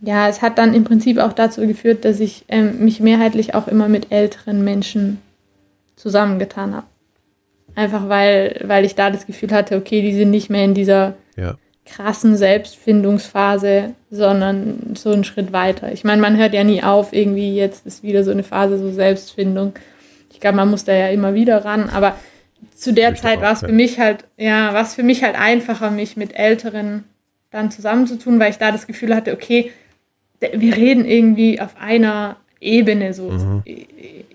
ja, es hat dann im Prinzip auch dazu geführt, dass ich ähm, mich mehrheitlich auch immer mit älteren Menschen zusammengetan habe. Einfach weil, weil ich da das Gefühl hatte, okay, die sind nicht mehr in dieser ja. krassen Selbstfindungsphase, sondern so einen Schritt weiter. Ich meine, man hört ja nie auf, irgendwie jetzt ist wieder so eine Phase, so Selbstfindung. Ich glaube, man muss da ja immer wieder ran, aber zu der ich Zeit war es für mich halt, ja, war es für mich halt einfacher, mich mit Älteren dann zusammenzutun, weil ich da das Gefühl hatte, okay, wir reden irgendwie auf einer Ebene so. Mhm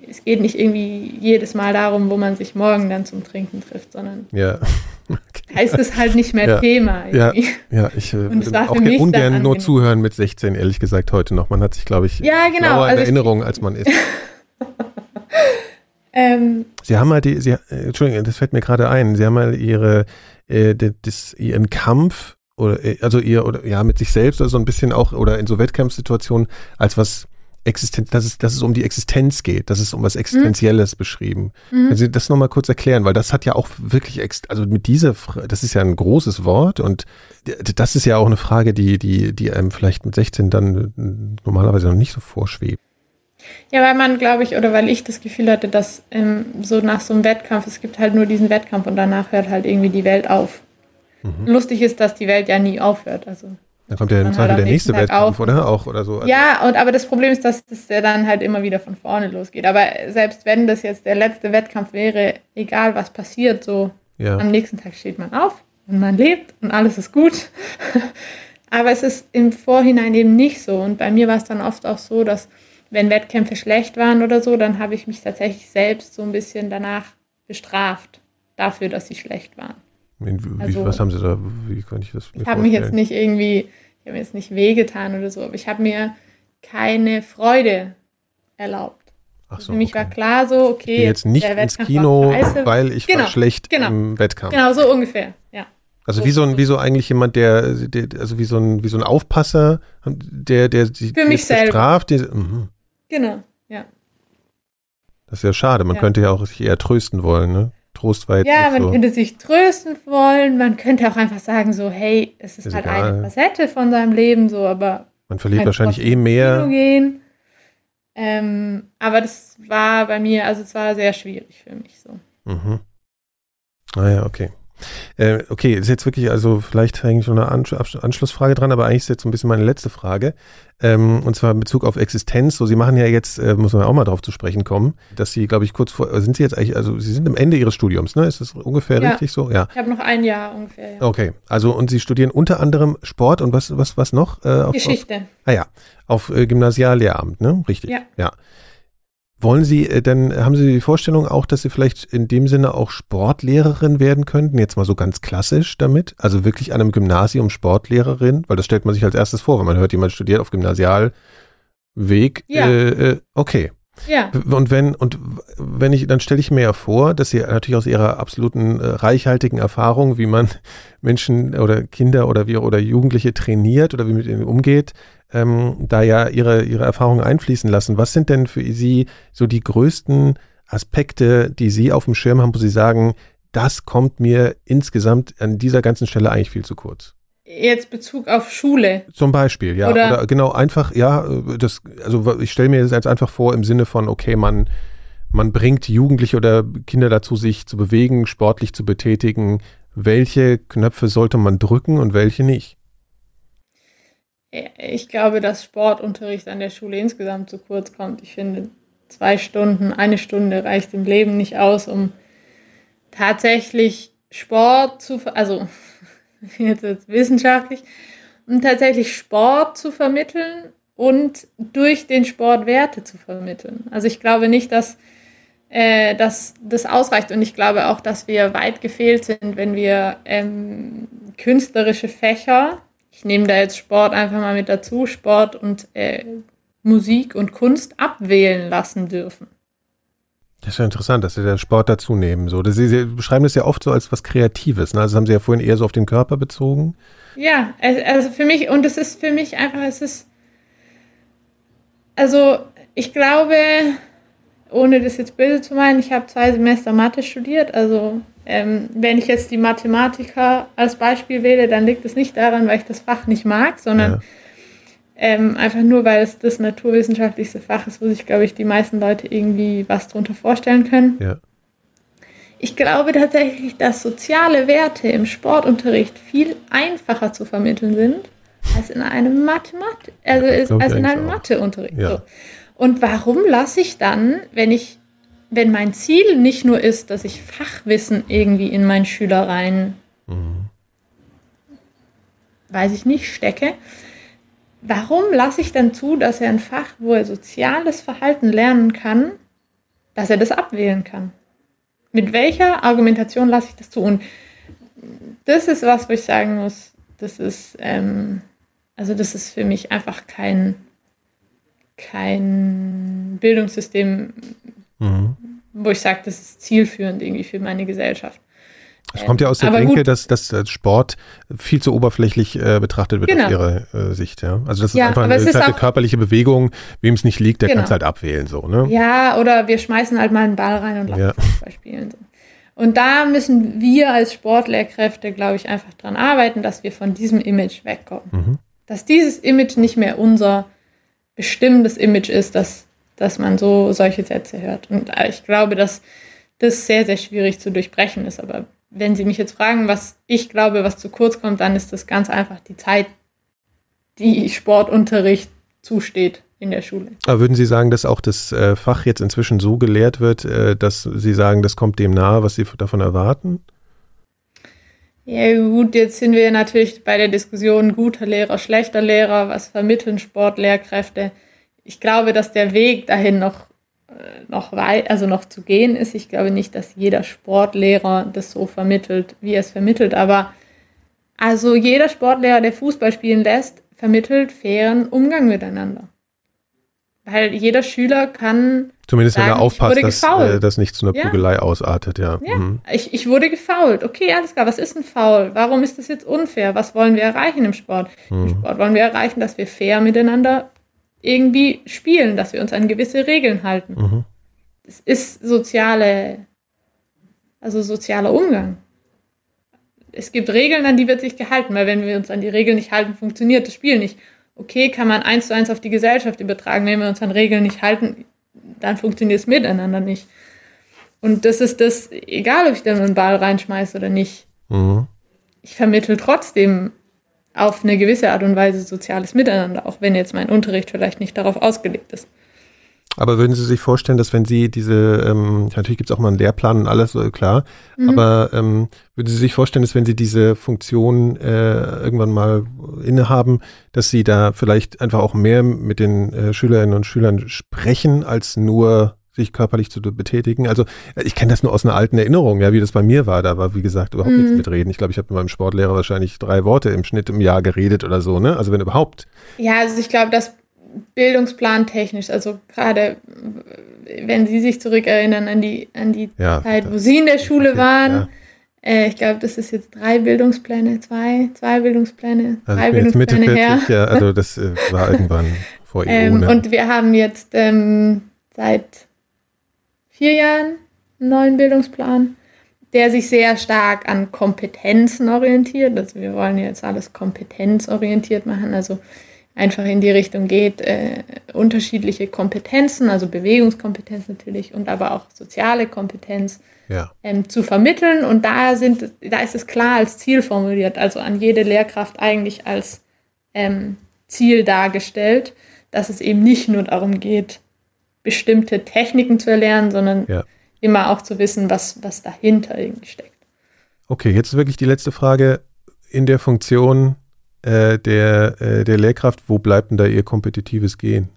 es geht nicht irgendwie jedes Mal darum, wo man sich morgen dann zum Trinken trifft, sondern
ja.
okay. heißt es halt nicht mehr
ja.
Thema.
Irgendwie. Ja, ja ich äh, würde auch ungern nur zuhören mit 16, ehrlich gesagt, heute noch. Man hat sich, glaube ich,
ja, genau.
also in Erinnerung, als man ist.
ähm,
Sie haben mal die, Sie, äh, Entschuldigung, das fällt mir gerade ein, Sie haben mal Ihre, äh, das, Ihren Kampf oder äh, also ihr oder ja mit sich selbst oder so ein bisschen auch oder in so Wettkampfsituationen als was Existenz, dass es, dass es um die Existenz geht, dass es um was Existenzielles mhm. beschrieben. Mhm. Können Sie das nochmal kurz erklären, weil das hat ja auch wirklich, also mit dieser, das ist ja ein großes Wort und das ist ja auch eine Frage, die, die, die einem vielleicht mit 16 dann normalerweise noch nicht so vorschwebt.
Ja, weil man, glaube ich, oder weil ich das Gefühl hatte, dass ähm, so nach so einem Wettkampf, es gibt halt nur diesen Wettkampf und danach hört halt irgendwie die Welt auf. Mhm. Lustig ist, dass die Welt ja nie aufhört. Also
dann kommt ja im Zweifel der nächste auf. oder? Auch oder so.
Also ja, und aber das Problem ist, dass das ja dann halt immer wieder von vorne losgeht. Aber selbst wenn das jetzt der letzte Wettkampf wäre, egal was passiert, so ja. am nächsten Tag steht man auf und man lebt und alles ist gut. aber es ist im Vorhinein eben nicht so. Und bei mir war es dann oft auch so, dass wenn Wettkämpfe schlecht waren oder so, dann habe ich mich tatsächlich selbst so ein bisschen danach bestraft dafür, dass sie schlecht waren.
Wie, also, was haben Sie da, wie kann ich das
Ich habe mich jetzt nicht irgendwie, ich habe mir jetzt nicht wehgetan oder so, aber ich habe mir keine Freude erlaubt. Ach so, Für mich okay. war klar so, okay. Ich
jetzt nicht ins Kino, weil ich genau, war schlecht genau, im Wettkampf.
Genau, so ungefähr, ja.
Also wie so ein, wie so eigentlich jemand, der, der also wie so ein, wie so ein Aufpasser, der, der sich
Für mich
bestraft. Der, mhm.
Genau, ja.
Das ist ja schade. Man ja. könnte ja auch sich eher trösten wollen, ne? Trost war jetzt
Ja, man so. könnte sich trösten wollen. Man könnte auch einfach sagen, so, hey, es ist, ist halt egal. eine Facette von seinem Leben, so, aber.
Man verliert wahrscheinlich eh mehr.
Gehen. Ähm, aber das war bei mir, also es war sehr schwierig für mich so.
Mhm. Ah ja, okay. Äh, okay, ist jetzt wirklich, also vielleicht eigentlich schon eine Anschlussfrage dran, aber eigentlich ist jetzt so ein bisschen meine letzte Frage. Ähm, und zwar in Bezug auf Existenz. So, Sie machen ja jetzt, äh, muss man auch mal drauf zu sprechen kommen, dass Sie, glaube ich, kurz vor, sind Sie jetzt eigentlich, also Sie sind am Ende Ihres Studiums, ne? Ist das ungefähr ja. richtig so?
Ja. Ich habe noch ein Jahr ungefähr. Ja.
Okay, also und Sie studieren unter anderem Sport und was, was, was noch?
Äh, auf, Geschichte.
Auf, ah ja, auf äh, Gymnasiallehramt, ne? Richtig.
Ja.
ja. Wollen Sie äh, denn, haben Sie die Vorstellung auch, dass Sie vielleicht in dem Sinne auch Sportlehrerin werden könnten? Jetzt mal so ganz klassisch damit? Also wirklich an einem Gymnasium Sportlehrerin? Weil das stellt man sich als erstes vor, wenn man hört, jemand studiert auf Gymnasialweg.
Ja.
Äh, äh okay.
Ja.
Und wenn, und wenn ich, dann stelle ich mir ja vor, dass Sie natürlich aus Ihrer absoluten äh, reichhaltigen Erfahrung, wie man Menschen oder Kinder oder wie oder Jugendliche trainiert oder wie mit ihnen umgeht, ähm, da ja ihre, ihre Erfahrungen einfließen lassen. Was sind denn für Sie so die größten Aspekte, die Sie auf dem Schirm haben, wo Sie sagen, das kommt mir insgesamt an dieser ganzen Stelle eigentlich viel zu kurz?
Jetzt Bezug auf Schule.
Zum Beispiel, ja. Oder, Oder genau, einfach, ja, das, also ich stelle mir das jetzt einfach vor im Sinne von, okay, man, man bringt Jugendliche oder Kinder dazu, sich zu bewegen, sportlich zu betätigen. Welche Knöpfe sollte man drücken und welche nicht?
Ich glaube, dass Sportunterricht an der Schule insgesamt zu kurz kommt. Ich finde, zwei Stunden, eine Stunde reicht im Leben nicht aus, um tatsächlich Sport zu, also jetzt wird wissenschaftlich, um tatsächlich Sport zu vermitteln und durch den Sport Werte zu vermitteln. Also ich glaube nicht, dass, äh, dass das ausreicht und ich glaube auch, dass wir weit gefehlt sind, wenn wir ähm, künstlerische Fächer ich nehme da jetzt Sport einfach mal mit dazu, Sport und äh, Musik und Kunst abwählen lassen dürfen.
Das ist ja interessant, dass Sie den Sport dazu nehmen. So. Sie, Sie, beschreiben das ja oft so als was Kreatives. Ne? Also das haben Sie ja vorhin eher so auf den Körper bezogen.
Ja, also für mich, und es ist für mich einfach, es ist, also ich glaube, ohne das jetzt böse zu meinen, ich habe zwei Semester Mathe studiert, also ähm, wenn ich jetzt die Mathematiker als Beispiel wähle, dann liegt es nicht daran, weil ich das Fach nicht mag, sondern ja. ähm, einfach nur, weil es das naturwissenschaftlichste Fach ist, wo sich, glaube ich, die meisten Leute irgendwie was darunter vorstellen können.
Ja.
Ich glaube tatsächlich, dass soziale Werte im Sportunterricht viel einfacher zu vermitteln sind als in einem Mathematik, also als in einem Matheunterricht. Ja. So. Und warum lasse ich dann, wenn ich wenn mein Ziel nicht nur ist, dass ich Fachwissen irgendwie in meinen Schüler rein, mhm. weiß ich nicht, stecke, warum lasse ich dann zu, dass er ein Fach, wo er soziales Verhalten lernen kann, dass er das abwählen kann? Mit welcher Argumentation lasse ich das zu? Und das ist was, wo ich sagen muss, das ist, ähm, also das ist für mich einfach kein, kein Bildungssystem, Mhm. Wo ich sage, das ist zielführend irgendwie für meine Gesellschaft.
Es kommt ja aus der Denke, dass, dass Sport viel zu oberflächlich äh, betrachtet wird genau. aus ihrer äh, Sicht. Ja? Also das ist ja, einfach eine, ist halt eine körperliche Bewegung. Wem es nicht liegt, der genau. kann es halt abwählen. So, ne?
Ja, oder wir schmeißen halt mal einen Ball rein und lassen ja. Fußball spielen. So. Und da müssen wir als Sportlehrkräfte, glaube ich, einfach dran arbeiten, dass wir von diesem Image wegkommen. Mhm. Dass dieses Image nicht mehr unser bestimmendes Image ist, dass dass man so solche Sätze hört. Und äh, ich glaube, dass das sehr, sehr schwierig zu durchbrechen ist. Aber wenn Sie mich jetzt fragen, was ich glaube, was zu kurz kommt, dann ist das ganz einfach die Zeit, die Sportunterricht zusteht in der Schule.
Aber würden Sie sagen, dass auch das äh, Fach jetzt inzwischen so gelehrt wird, äh, dass Sie sagen, das kommt dem nahe, was Sie davon erwarten?
Ja gut, jetzt sind wir natürlich bei der Diskussion guter Lehrer, schlechter Lehrer, was vermitteln Sportlehrkräfte. Ich glaube, dass der Weg dahin noch äh, noch weit, also noch zu gehen ist. Ich glaube nicht, dass jeder Sportlehrer das so vermittelt, wie er es vermittelt, aber also jeder Sportlehrer, der Fußball spielen lässt, vermittelt fairen Umgang miteinander. Weil jeder Schüler kann.
Zumindest
sagen,
wenn er aufpasst, dass äh, das nicht zu einer
Ja.
Prügelei ausartet, ja.
Ja,
Mhm.
ich, ich wurde gefault. Okay, alles klar. Was ist ein Foul? Warum ist das jetzt unfair? Was wollen wir erreichen im Sport? Im
Mhm.
Sport wollen wir erreichen, dass wir fair miteinander irgendwie spielen, dass wir uns an gewisse Regeln halten.
Mhm.
Es ist soziale, also sozialer Umgang. Es gibt Regeln, an die wird sich gehalten, weil wenn wir uns an die Regeln nicht halten, funktioniert das Spiel nicht. Okay, kann man eins zu eins auf die Gesellschaft übertragen. Wenn wir uns an Regeln nicht halten, dann funktioniert es miteinander nicht. Und das ist das, egal ob ich da einen Ball reinschmeiße oder nicht.
Mhm.
Ich vermittel trotzdem auf eine gewisse Art und Weise soziales Miteinander, auch wenn jetzt mein Unterricht vielleicht nicht darauf ausgelegt ist.
Aber würden Sie sich vorstellen, dass wenn Sie diese, ähm, natürlich gibt es auch mal einen Lehrplan und alles, äh, klar, aber ähm, würden Sie sich vorstellen, dass wenn Sie diese Funktion äh, irgendwann mal innehaben, dass Sie da vielleicht einfach auch mehr mit den äh, Schülerinnen und Schülern sprechen, als nur sich körperlich zu betätigen. Also äh, ich kenne das nur aus einer alten Erinnerung, ja, wie das bei mir war. Da war, wie gesagt, überhaupt nichts
Mhm.
mit reden. Ich glaube, ich habe mit meinem Sportlehrer wahrscheinlich drei Worte im Schnitt im Jahr geredet oder so, ne? Also wenn überhaupt.
Ja, also ich glaube, dass Bildungsplan technisch, also gerade wenn Sie sich zurückerinnern an die, an die
Ja,
Zeit, wo
das-
Sie in der Schule
okay,
waren,
ja.
äh, ich glaube, das ist jetzt drei Bildungspläne, zwei, zwei Bildungspläne,
Also
drei
bin jetzt Mitte
Bildungspläne
40, ja, also das äh, war irgendwann vor
Ähm,
Äonen.
und wir haben jetzt ähm, seit vier Jahren einen neuen Bildungsplan, der sich sehr stark an Kompetenzen orientiert. Also wir wollen jetzt alles kompetenzorientiert machen, also einfach in die Richtung geht, äh, unterschiedliche Kompetenzen, also Bewegungskompetenz natürlich und aber auch soziale Kompetenz
ja.
ähm, zu vermitteln. Und da, sind, da ist es klar als Ziel formuliert, also an jede Lehrkraft eigentlich als ähm, Ziel dargestellt, dass es eben nicht nur darum geht, bestimmte Techniken zu erlernen, sondern
Ja.
immer auch zu wissen, was, was dahinter irgendwie steckt.
Okay, jetzt wirklich die letzte Frage. In der Funktion äh, der, äh, der Lehrkraft, wo bleibt denn da Ihr kompetitives Gehen?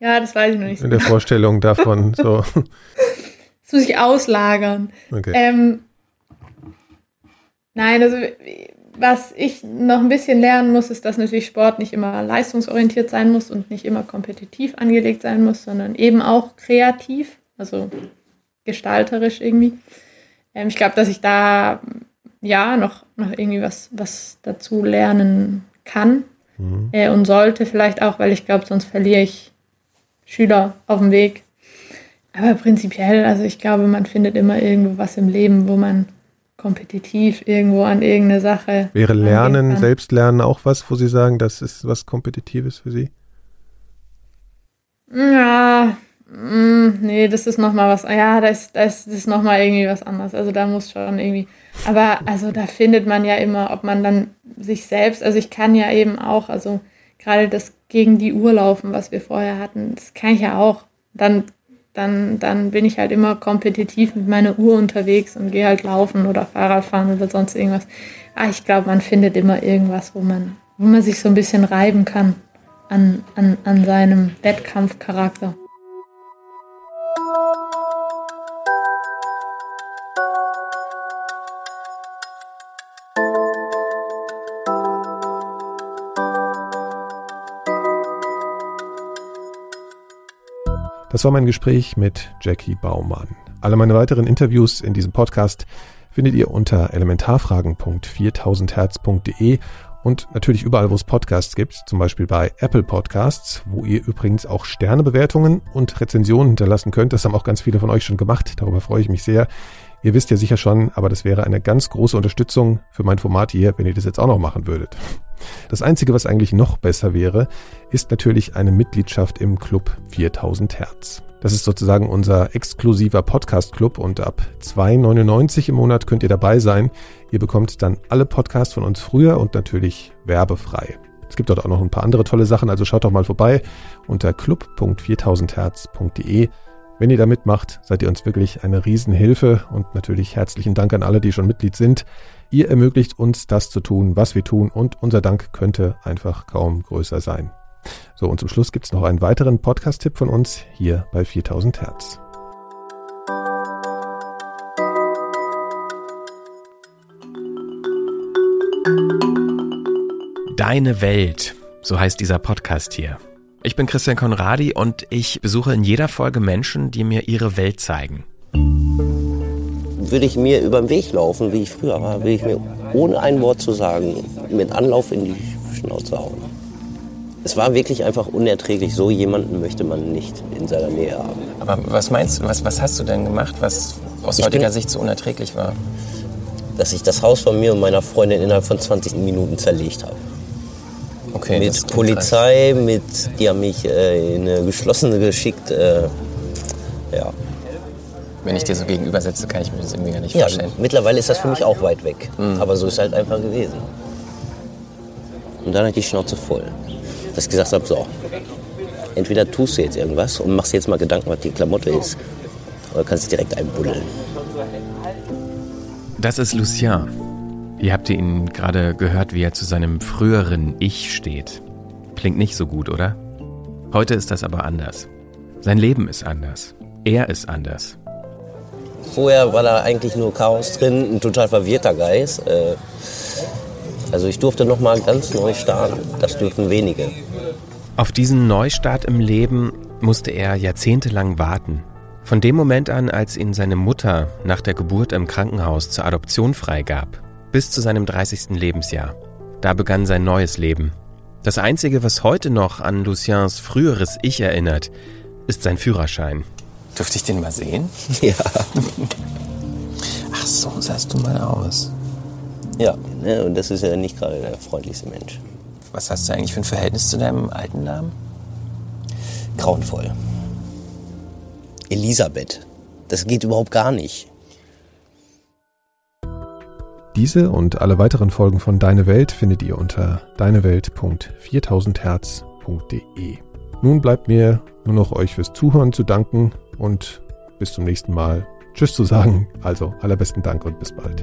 Ja, das weiß ich noch nicht. so
In der Vorstellung davon, so.
Das muss ich auslagern.
Okay.
Ähm, nein, also was ich noch ein bisschen lernen muss, ist, dass natürlich Sport nicht immer leistungsorientiert sein muss und nicht immer kompetitiv angelegt sein muss, sondern eben auch kreativ, also gestalterisch irgendwie. Ähm, ich glaube, dass ich da ja noch, noch irgendwie was, was dazu lernen kann
Mhm.
äh, und sollte vielleicht auch, weil ich glaube, sonst verliere ich Schüler auf dem Weg. Aber prinzipiell, also ich glaube, man findet immer irgendwo was im Leben, wo man kompetitiv irgendwo an irgendeine Sache.
Wäre Lernen. Selbstlernen auch was, wo Sie sagen, das ist was Kompetitives für Sie?
Ja, mm, nee, das ist nochmal was. Ja, da ist, da ist, das ist nochmal irgendwie was anderes. Also da muss schon irgendwie. Aber also da findet man ja immer, ob man dann sich selbst, also ich kann ja eben auch, also gerade das gegen die Uhr laufen, was wir vorher hatten, das kann ich ja auch. Dann, dann, dann bin ich halt immer kompetitiv mit meiner Uhr unterwegs und gehe halt laufen oder Fahrrad fahren oder sonst irgendwas. Ah, ich glaube, man findet immer irgendwas, wo man, wo man sich so ein bisschen reiben kann an, an, an seinem Wettkampfcharakter.
Das war mein Gespräch mit Jackie Baumann. Alle meine weiteren Interviews in diesem Podcast findet ihr unter elementarfragen.4000herz.de und natürlich überall, wo es Podcasts gibt, zum Beispiel bei Apple Podcasts, wo ihr übrigens auch Sternebewertungen und Rezensionen hinterlassen könnt. Das haben auch ganz viele von euch schon gemacht. Darüber freue ich mich sehr. Ihr wisst ja sicher schon, aber das wäre eine ganz große Unterstützung für mein Format hier, wenn ihr das jetzt auch noch machen würdet. Das Einzige, was eigentlich noch besser wäre, ist natürlich eine Mitgliedschaft im Club 4000 Hertz. Das ist sozusagen unser exklusiver Podcast-Club und ab 2,99 im Monat könnt ihr dabei sein. Ihr bekommt dann alle Podcasts von uns früher und natürlich werbefrei. Es gibt dort auch noch ein paar andere tolle Sachen, also schaut doch mal vorbei unter club.4000herz.de. Wenn ihr da mitmacht, seid ihr uns wirklich eine Riesenhilfe und natürlich herzlichen Dank an alle, die schon Mitglied sind. Ihr ermöglicht uns das zu tun, was wir tun und unser Dank könnte einfach kaum größer sein. So, und zum Schluss gibt es noch einen weiteren Podcast-Tipp von uns hier bei 4000 Hertz.
Deine Welt, so heißt dieser Podcast hier. Ich bin Christian Konradi und ich besuche in jeder Folge Menschen, die mir ihre Welt zeigen.
Würde ich mir über den Weg laufen, wie ich früher war, würde ich mir ohne ein Wort zu sagen mit Anlauf in die Schnauze hauen. Es war wirklich einfach unerträglich. So jemanden möchte man nicht in seiner Nähe haben.
Aber was meinst du, was, was hast du denn gemacht, was aus ich heutiger Sicht so unerträglich war?
Dass ich das Haus von mir und meiner Freundin innerhalb von 20 Minuten zerlegt habe. Okay, mit Polizei, mit, die haben mich äh, in eine geschlossene geschickt. Äh, ja.
Wenn ich dir so gegenübersetze, kann ich mir das irgendwie gar nicht ja, vorstellen.
Mittlerweile ist das für mich auch weit weg. Mhm. Aber so ist es halt einfach gewesen. Und dann hatte ich die Schnauze voll. Dass ich gesagt habe, so, entweder tust du jetzt irgendwas und machst jetzt mal Gedanken, was die Klamotte ist, oder kannst du direkt einbuddeln.
Das ist Lucien. Ihr habt ihn gerade gehört, wie er zu seinem früheren Ich steht. Klingt nicht so gut, oder? Heute ist das aber anders. Sein Leben ist anders. Er ist anders.
Vorher war da eigentlich nur Chaos drin, ein total verwirrter Geist. Äh, also ich durfte noch mal ganz neu starten. Das dürfen wenige.
Auf diesen Neustart im Leben musste er jahrzehntelang warten. Von dem Moment an, als ihn seine Mutter nach der Geburt im Krankenhaus zur Adoption freigab, bis zu seinem 30. Lebensjahr. Da begann sein neues Leben. Das Einzige, was heute noch an Luciens früheres Ich erinnert, ist sein Führerschein.
Dürfte ich den mal sehen?
Ja.
Ach so, sahst du mal aus.
Ja, ne, und das ist ja nicht gerade der freundlichste Mensch.
Was hast du eigentlich für ein Verhältnis zu deinem alten Namen?
Grauenvoll. Elisabeth. Das geht überhaupt gar nicht.
Diese und alle weiteren Folgen von Deine Welt findet ihr unter deinewelt.4000herz.de. Nun bleibt mir nur noch euch fürs Zuhören zu danken und bis zum nächsten Mal Tschüss zu sagen. Also allerbesten Dank und bis bald.